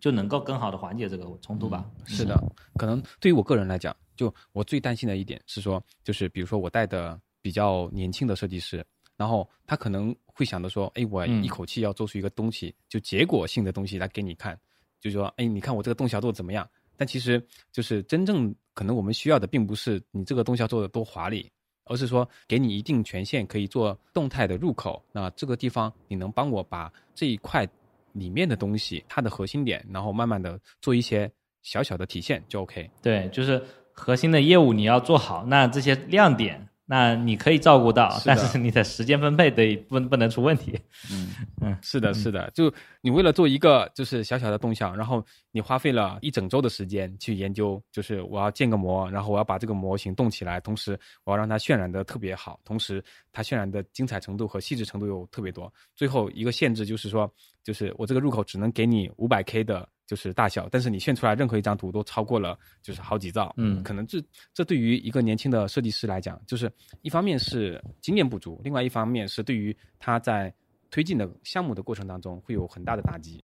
就能够更好的缓解这个冲突吧。是的，可能对于我个人来讲，就我最担心的一点是说，就是比如说我带的比较年轻的设计师，然后他可能会想着说，哎，我嗯一口气要做出一个东西，就结果性的东西来给你看，就说，哎，你看我这个动效做的怎么样？但其实就是真正可能我们需要的，并不是你这个动效做的多华丽，而是说给你一定权限，可以做动态的入口。那这个地方你能帮我把这一块里面的东西，它的核心点，然后慢慢的做一些小小的体现就 OK。对，就是核心的业务你要做好，那这些亮点，那你可以照顾到，是但是你的时间分配得不不能出问题。嗯是的，是的，就你为了做一个就是小小的动向，然后你花费了一整周的时间去研究，就是我要建个模，然后我要把这个模型动起来，同时我要让它渲染的特别好，同时它渲染的精彩程度和细致程度又特别多。最后一个限制就是说，就是我这个入口只能给你五百 K 的，就是大小，但是你炫出来任何一张图都超过了就是好几兆，嗯可能这这对于一个年轻的设计师来讲，就是一方面是经验不足，另外一方面是对于他在推进的项目的过程当中会有很大的打击。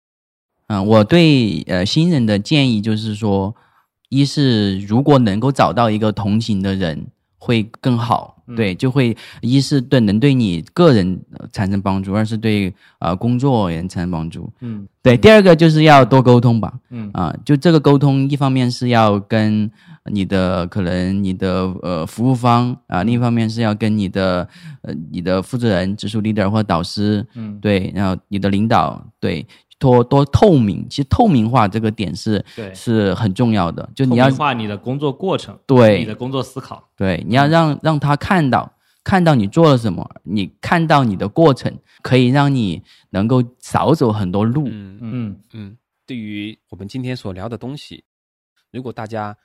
嗯，我对呃新人的建议就是说，一是如果能够找到一个同行的人会更好，对，就会一是对能对你个人呃产生帮助，二是对呃工作也产生帮助。嗯。对，第二个就是要多沟通吧。嗯。啊，就这个沟通，一方面是要跟你的可能你的呃服务方啊，另一方面是要跟你的呃你的负责人、直属 leader 或导师，嗯，对，然后你的领导，对，多多透明。其实透明化这个点是对，是很重要的，就你要透明化你的工作过程，对你的工作思考。对，你要让让他看到，看到你做了什么，你看到你的过程，可以让你能够少走很多路。嗯嗯嗯，对于我们今天所聊的东西，如果大家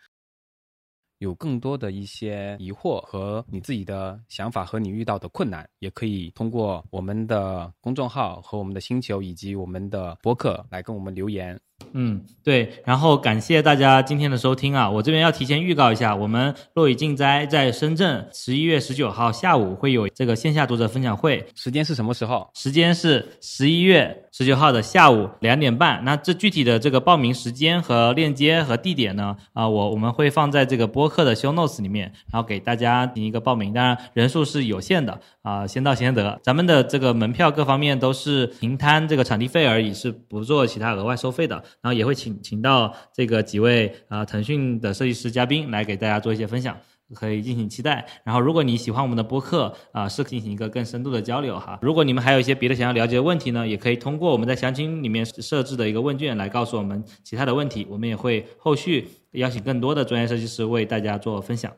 有更多的一些疑惑和你自己的想法和你遇到的困难，也可以通过我们的公众号和我们的星球以及我们的博客来跟我们留言。嗯，对，然后感谢大家今天的收听啊！我这边要提前预告一下，我们落雨静斋在深圳十一月十九号下午会有这个线下读者分享会，时间是什么时候？时间是十一月十九号的下午两点半。那这具体的这个报名时间和链接和地点呢？啊、我我们会放在这个播客的 show notes 里面，然后给大家进行一个报名。当然人数是有限的啊、先到先得。咱们的这个门票各方面都是平摊这个场地费而已，是不做其他额外收费的。然后也会请请到这个几位啊、腾讯的设计师嘉宾来给大家做一些分享。可以进行期待。然后，如果你喜欢我们的播客啊、是进行一个更深度的交流哈。如果你们还有一些别的想要了解的问题呢，也可以通过我们在详情里面设置的一个问卷来告诉我们其他的问题，我们也会后续邀请更多的专业设计师为大家做分享。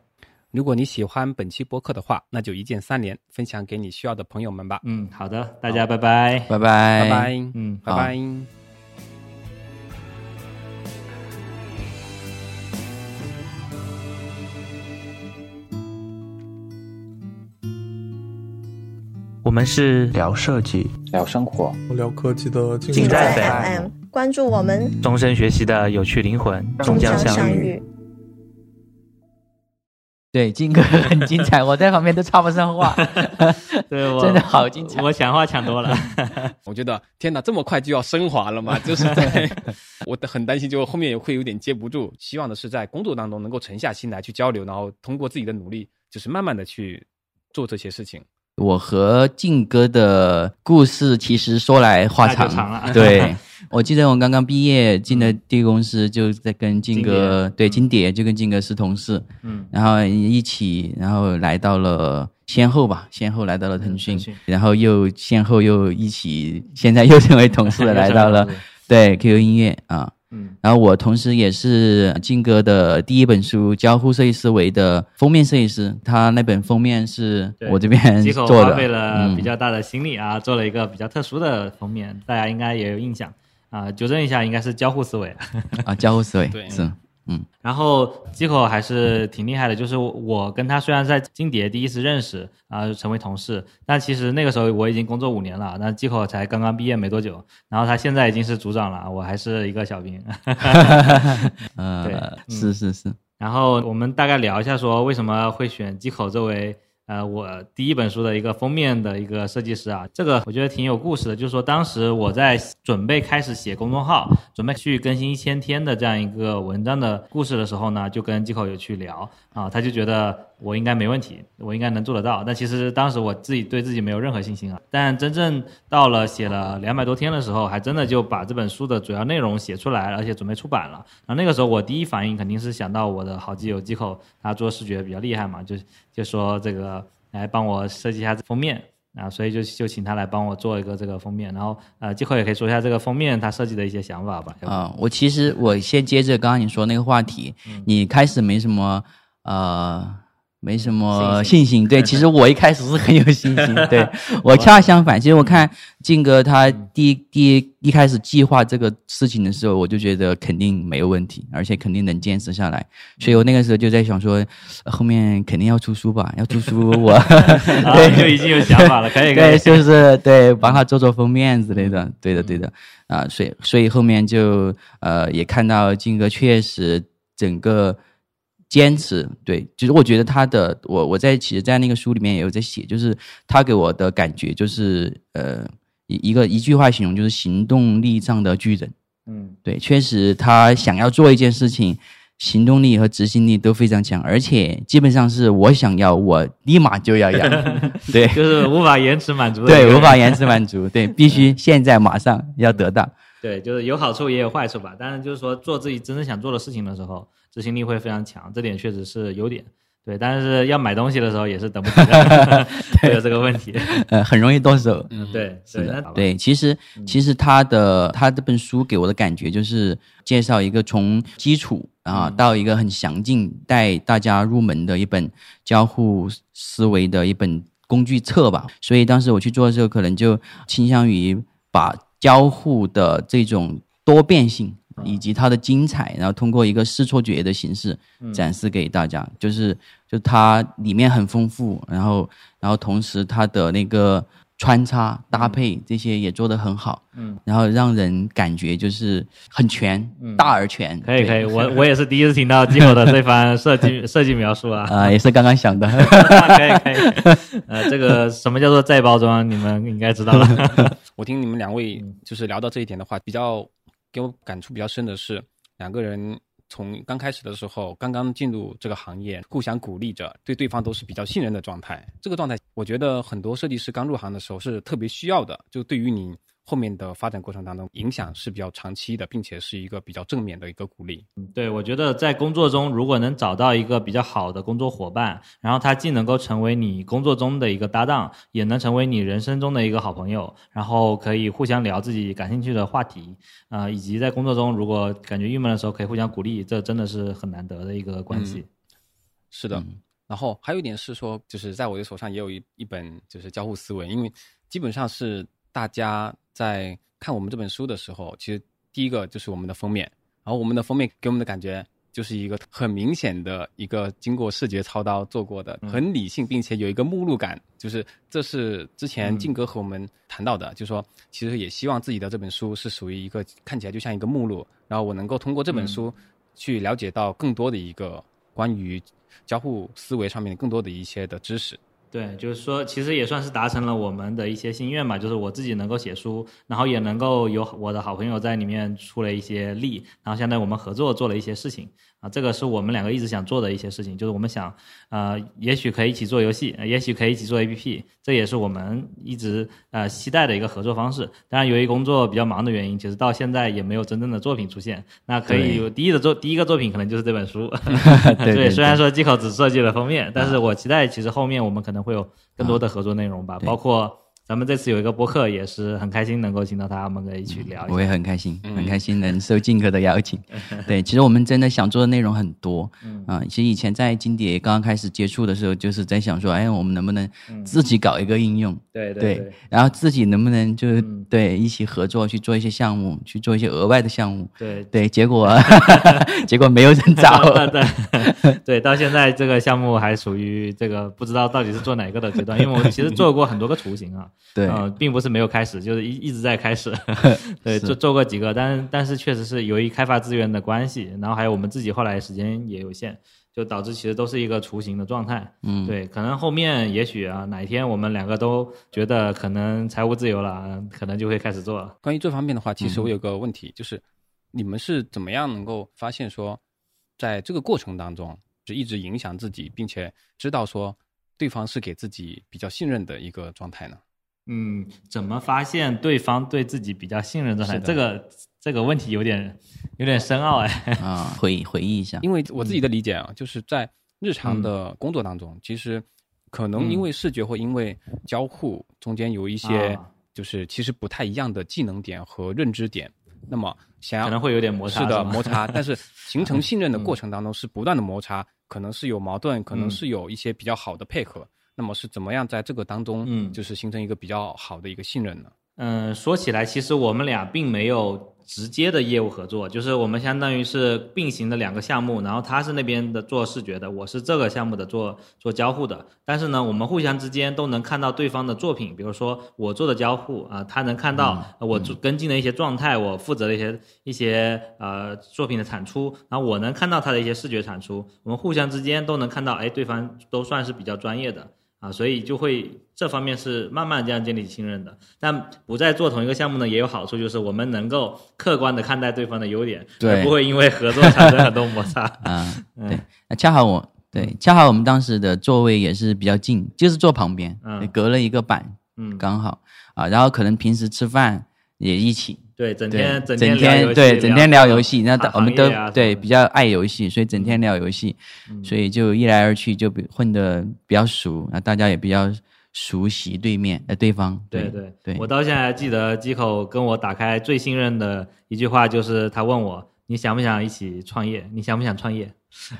如果你喜欢本期播客的话，那就一键三连，分享给你需要的朋友们吧。嗯，好的，大家拜拜。拜拜，拜拜，嗯，拜拜。我们是聊设计，聊生活。聊科技的竞竞赛赛 FM，关注我们，终身学习的有趣灵魂，终将相遇。对，金哥很精彩，我在旁边都插不上话，对我真的好精彩。我抢话抢多了。我觉得天哪，这么快就要升华了吗？就是在 我的很担心，就后面也会有点接不住。希望的是在工作当中能够沉下心来去交流，然后通过自己的努力，就是慢慢的去做这些事情。我和靖哥的故事其实说来话长，长了。对，我记得我刚刚毕业进的第一个公司，就在跟金哥对金蝶就跟金哥是同事，嗯，然后一起，然后来到了先后吧，先后来到了腾讯。腾讯，然后又先后又一起，现在又成为同事，来到了对 QQ 音乐啊。嗯。然后我同时也是金哥的第一本书《交互设计思维》的封面设计师，他那本封面是我这边做的，花费了嗯。比较大的心力啊，做了一个比较特殊的封面，大家应该也有印象。啊。纠正一下，应该是交互思维。啊，交互思维对。是然后机口还是挺厉害的，就是我跟他虽然在金蝶第一次认识啊、成为同事，但其实那个时候我已经工作五年了，那机口才刚刚毕业没多久，然后他现在已经是组长了，我还是一个小兵。呃 对是是是，然后我们大概聊一下，说为什么会选机口作为呃我第一本书的一个封面的一个设计师啊？这个我觉得挺有故事的。就是说，当时我在准备开始写公众号，准备去更新一千天的这样一个文章的故事的时候呢，就跟机口有去聊啊，他就觉得我应该没问题，我应该能做得到。但其实当时我自己对自己没有任何信心啊。但真正到了写了两百多天的时候，还真的就把这本书的主要内容写出来，而且准备出版了。然后那个时候我第一反应肯定是想到我的好基友机口，他做视觉比较厉害嘛，就就说这个来帮我设计一下封面。啊，所以就就请他来帮我做一个这个封面，然后呃，机口也可以说一下这个封面他设计的一些想法吧。啊、我其实我先接着刚刚你说那个话题，你开始没什么呃。没什么信心，对，其实我一开始是很有信心，对我恰相反。其实我看靖哥他第一第一一开始计划这个事情的时候，我就觉得肯定没有问题，而且肯定能坚持下来。所以我那个时候就在想说，呃后面肯定要出书吧，要出书我 啊，就已经有想法了，可以可对，以，就是对，帮他做做封面之类的，对的，对的，啊，所以所以后面就呃也看到金哥确实整个坚持，对，就是我觉得他的我我在其实，在那个书里面也有在写，就是他给我的感觉就是呃一一个一句话形容就是行动力上的巨人，嗯对，确实他想要做一件事情。行动力和执行力都非常强，而且基本上是我想要，我立马就要要。对，就是无法延迟满足对，无法延迟满足，对，必须现在马上要得到。对，就是有好处也有坏处吧。当然，就是说做自己真正想做的事情的时候，执行力会非常强，这点确实是优点。对，但是要买东西的时候也是等不及的，会有这个问题。呃，很容易动手。嗯，对，是的，对，其实其实他的他这本书给我的感觉就是介绍一个从基础啊到一个很详尽带大家入门的一本交互思维的一本工具册吧。所以当时我去做的时候，可能就倾向于把交互的这种多变性。以及它的精彩，然后通过一个试错觉的形式展示给大家，就是就它里面很丰富，然后然后同时它的那个穿插搭配这些也做得很好，嗯，然后让人感觉就是很全，大而全，可以可以，我 我也是第一次听到 Gimo 的这番设计设计描述啊。啊、也是刚刚想的，可以可以，呃，这个 什么叫做再包装，你们应该知道了。我听你们两位就是聊到这一点的话，比较给我感触比较深的是，两个人从刚开始的时候，刚刚进入这个行业，互相鼓励着，对对方都是比较信任的状态。这个状态，我觉得很多设计师刚入行的时候是特别需要的，就对于你后面的发展过程当中，影响是比较长期的，并且是一个比较正面的一个鼓励。对，我觉得在工作中，如果能找到一个比较好的工作伙伴，然后他既能够成为你工作中的一个搭档，也能成为你人生中的一个好朋友，然后可以互相聊自己感兴趣的话题，啊、以及在工作中如果感觉郁闷的时候可以互相鼓励，这真的是很难得的一个关系。是的，然后还有一点是说，就是在我的手上也有一一本就是交互思维，因为基本上是大家在看我们这本书的时候，其实第一个就是我们的封面，然后我们的封面给我们的感觉就是一个很明显的一个经过视觉操刀做过的，很理性，并且有一个目录感，就是这是之前静哥和我们谈到的，就是说其实也希望自己的这本书是属于一个看起来就像一个目录，然后我能够通过这本书去了解到更多的一个关于交互思维上面更多的一些的知识。对，就是说，其实也算是达成了我们的一些心愿吧，就是我自己能够写书，然后也能够有我的好朋友在里面出了一些力，然后相当于我们合作做了一些事情啊，这个是我们两个一直想做的一些事情，就是我们想，呃，也许可以一起做游戏，呃也许可以一起做 APP，这也是我们一直呃期待的一个合作方式。当然，由于工作比较忙的原因，其实到现在也没有真正的作品出现。那可以有第一的作第一个作品可能就是这本书，对 对虽然说机口只设计了封面，但是我期待其实后面我们可能会有更多的合作内容吧，包括咱们这次有一个播客，也是很开心能够请到他们可以一起聊一下。我也很开心，嗯很开心能受静哥的邀请。对，其实我们真的想做的内容很多，嗯啊、其实以前在金蝶刚刚开始接触的时候，就是在想说，哎，我们能不能嗯自己搞一个应用？对对对，然后自己能不能就是、嗯对一起合作去做一些项目，去做一些额外的项目？对对，结果 结果没有人找。对 对对，到现在这个项目还属于这个不知道到底是做哪个的阶段，因为我们其实做过很多个雏形啊，对，呃，并不是没有开始，就是一一直在开始，对，做做过几个，但但是确实是由于开发资源的关系，然后还有我们自己后来时间也有限，就导致其实都是一个雏形的状态。嗯，对，可能后面也许啊，哪一天我们两个都觉得可能财务自由了，嗯可能就会开始做了。关于这方面的话，其实嗯我有个问题，就是你们是怎么样能够发现说，在这个过程当中，就一直影响自己，并且知道说对方是给自己比较信任的一个状态呢？嗯，怎么发现对方对自己比较信任状态？这个这个问题有点有点深奥哎。啊，回回忆一下，因为我自己的理解啊，就是在日嗯常的工作当中，其实可能因为视觉或因为交互中间有一些啊。就是其实不太一样的技能点和认知点，那么想要可能会有点摩擦是的摩擦，但是形成信任的嗯过程当中是不断的摩擦，可能是有矛盾，可能嗯。是有一些比较好的配合。那么是怎么样在这个当中，嗯就是形成一个比较好的一个信任呢？嗯，说起来，其实我们俩并没有直接的业务合作，就是我们相当于是并行的两个项目，然后他是那边的做视觉的，我是这个项目的做做交互的。但是呢，我们互相之间都能看到对方的作品，比如说我做的交互啊、他能看到呃我做跟进的一些状态，我负责的一些一些呃作品的产出，然后我能看到他的一些视觉产出，我们互相之间都能看到，哎，对方都算是比较专业的。啊，所以就会这方面是慢慢这样建立信任的。但不再做同一个项目呢，也有好处，就是我们能够客观的看待对方的优点，对。不会因为合作产生很多摩擦。啊，嗯。对，那恰好我对，恰好我们当时的座位也是比较近，就是坐旁边，嗯。隔了一个板，嗯，刚好。啊，然后可能平时吃饭也一起，对，整，天整天对整天聊游戏，那我们都对比较爱游戏，所以整天聊游戏，嗯。所以就一来二去就比混的比较熟，那大家也比较熟悉对面呃对方，对对。对，我到现在还记得机口跟我打开最信任的一句话，就是他问我你想不想一起创业？你想不想创业？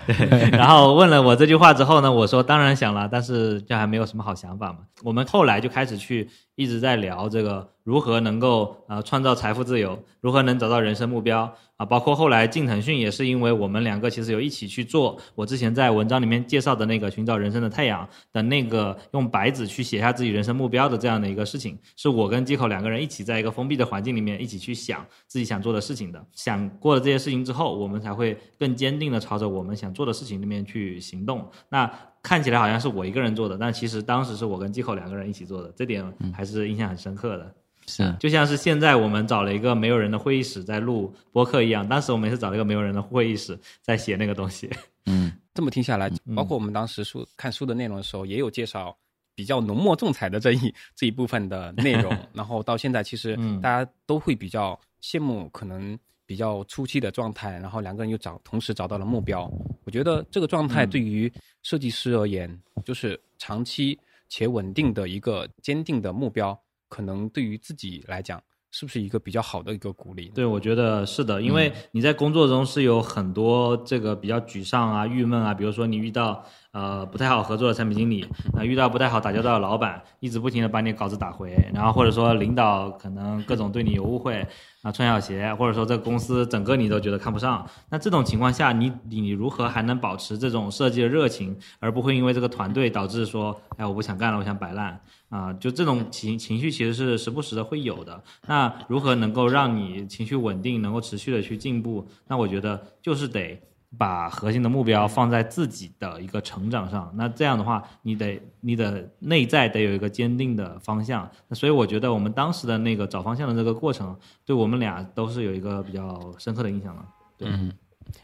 对，然后问了我这句话之后呢，我说当然想了，但是这还没有什么好想法嘛。我们后来就开始去一直在聊这个如何能够呃创造财富自由，如何能找到人生目标啊，包括后来进腾讯也是因为我们两个其实有一起去做我之前在文章里面介绍的那个寻找人生的太阳的那个用白纸去写下自己人生目标的这样的一个事情，是我跟机口两个人一起在一个封闭的环境里面一起去想自己想做的事情的。想过了这些事情之后，我们才会更坚定的朝着我们想做的事情里面去行动。那看起来好像是我一个人做的，但其实当时是我跟机口两个人一起做的，这点还是印象很深刻的。是就像是现在我们找了一个没有人的会议室在录播客一样，当时我们也是找了一个没有人的会议室在写那个东西。嗯这么听下来，嗯包括我们当时书看书的内容的时候，也有介绍比较浓墨重彩的这一这一部分的内容。然后到现在，其实嗯大家都会比较羡慕可能比较初期的状态，然后两个人又找同时找到了目标。我觉得这个状态嗯对于设计师而言，就是长期且稳定的一个坚定的目标，可能对于自己来讲，是不是一个比较好的一个鼓励？对，我觉得是的，因为你在工作中是有很多这个比较沮丧啊、郁闷啊，比如说你遇到呃不太好合作的产品经理，啊、遇到不太好打交道的老板，一直不停的把你稿子打回，然后或者说领导可能各种对你有误会啊、穿小鞋，或者说这个公司整个你都觉得看不上，那这种情况下，你你如何还能保持这种设计的热情，而不会因为这个团队导致说，哎，我不想干了，我想摆烂啊、就这种情情绪其实是时不时的会有的。那如何能够让你情绪稳定，能够持续的去进步？那我觉得就是得把核心的目标放在自己的一个成长上。那这样的话，你得你的内在得有一个坚定的方向。那所以我觉得我们当时的那个找方向的这个过程，对我们俩都是有一个比较深刻的印象的。对，嗯，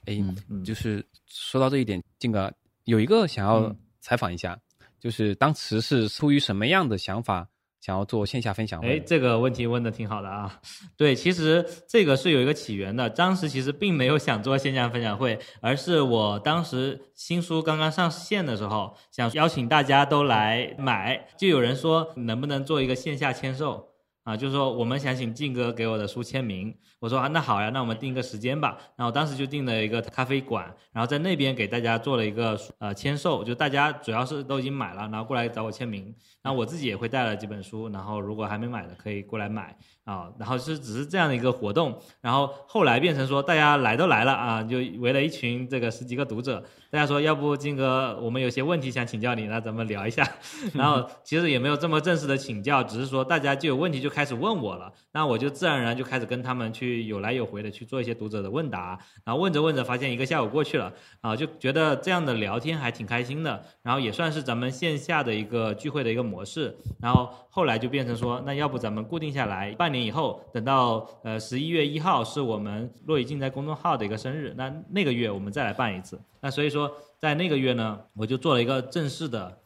哎，嗯就是说到这一点，静哥有一个想要嗯采访一下，就是当时是出于什么样的想法想要做线下分享哎，会？这个问题问的挺好的啊。对，其实这个是有一个起源的。当时其实并没有想做线下分享会，而是我当时新书刚刚上线的时候，想邀请大家都来买，就有人说能不能做一个线下签售。啊，就是说我们想请静哥给我的书签名，我说啊，那好呀，那我们定个时间吧。然后当时就定了一个咖啡馆，然后在那边给大家做了一个呃签售，就大家主要是都已经买了，然后过来找我签名。然后我自己也会带了几本书，然后如果还没买的可以过来买啊。然后是只是这样的一个活动，然后后来变成说大家来都来了啊，就围了一群这个十几个读者，大家说要不金哥，我们有些问题想请教你，那咱们聊一下。然后其实也没有这么正式的请教，只是说大家就有问题就开始问我了，那我就自然而然就开始跟他们去有来有回的去做一些读者的问答，然后问着问着发现一个下午过去了啊，就觉得这样的聊天还挺开心的，然后也算是咱们线下的一个聚会的一个模式，然后后来就变成说，那要不咱们固定下来，半年以后等到呃十一月一号是我们洛以静在公众号的一个生日，那那个月我们再来办一次，那所以说在那个月呢，我就做了一个正式的。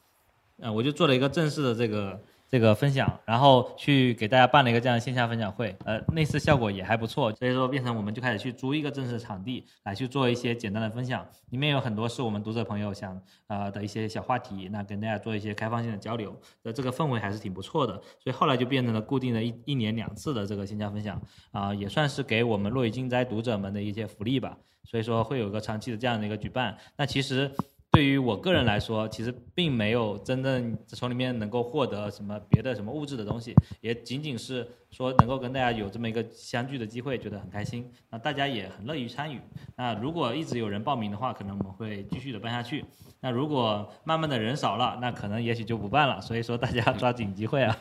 呃，我就做了一个正式的这个这个分享，然后去给大家办了一个这样线下分享会，呃，那次效果也还不错，所以说变成我们就开始去租一个正式场地来去做一些简单的分享，里面有很多是我们读者朋友想呃的一些小话题，那跟大家做一些开放性的交流，呃，这个氛围还是挺不错的，所以后来就变成了固定的一一年两次的这个线下分享，啊、也算是给我们落羽金斋读者们的一些福利吧，所以说会有个长期的这样的一个举办，那其实。对于我个人来说，其实并没有真正从里面能够获得什么别的什么物质的东西，也仅仅是说能够跟大家有这么一个相聚的机会，觉得很开心。那大家也很乐于参与。那如果一直有人报名的话，可能我们会继续的办下去。那如果慢慢的人少了，那可能也许就不办了。所以说大家抓紧机会啊！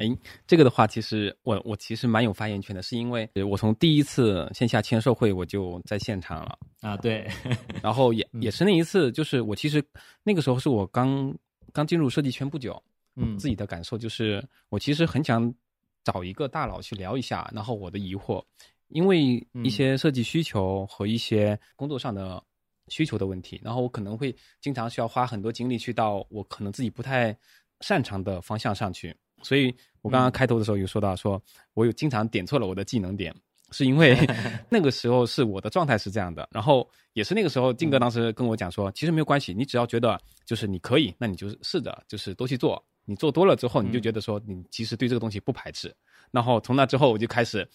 哎，这个的话，其实我我其实蛮有发言权的，是因为我从第一次线下签售会我就在现场了，啊，对，然后也 也是那一次，就是我其实那个时候是我刚刚进入设计圈不久，嗯自己的感受就是，我其实很想找一个大佬去聊一下，然后我的疑惑，因为一些设计需求和一些工作上的需求的问题，然后我可能会经常需要花很多精力去到我可能自己不太擅长的方向上去，所以我刚刚开头的时候有说到说，我有经常点错了我的技能点。是因为 那个时候是我的状态是这样的，然后也是那个时候，静哥当时跟我讲说，其实没有关系，你只要觉得就是你可以，那你就试着就是多去做，你做多了之后，你就觉得说你其实对这个东西不排斥，然后从那之后我就开始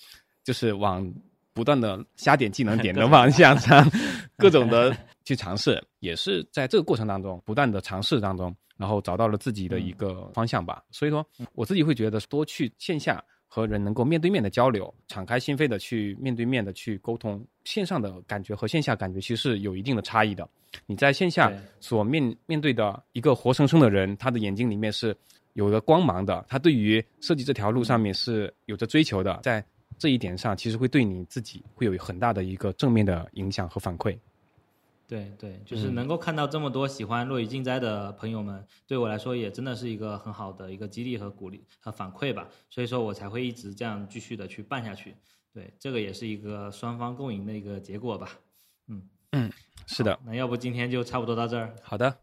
就是往不断的瞎点技能点的方向上，各种的 去尝试，也是在这个过程当中不断的尝试当中，然后找到了自己的一个方向吧。所以说，我自己会觉得多去线下。和人能够面对面的交流，敞开心扉的去面对面的去沟通，线上的感觉和线下感觉其实是有一定的差异的。你在线下所面面对的一个活生生的人，他的眼睛里面是有着光芒的，他对于设计这条路上面是有着追求的，在这一点上，其实会对你自己会有很大的一个正面的影响和反馈。对对，就是能够看到这么多喜欢落雨静斋的朋友们，对我来说也真的是一个很好的一个激励和鼓励和反馈吧。所以说我才会一直这样继续的去办下去。对，这个也是一个双方共赢的一个结果吧。嗯嗯是的，那要不今天就差不多到这儿。好的，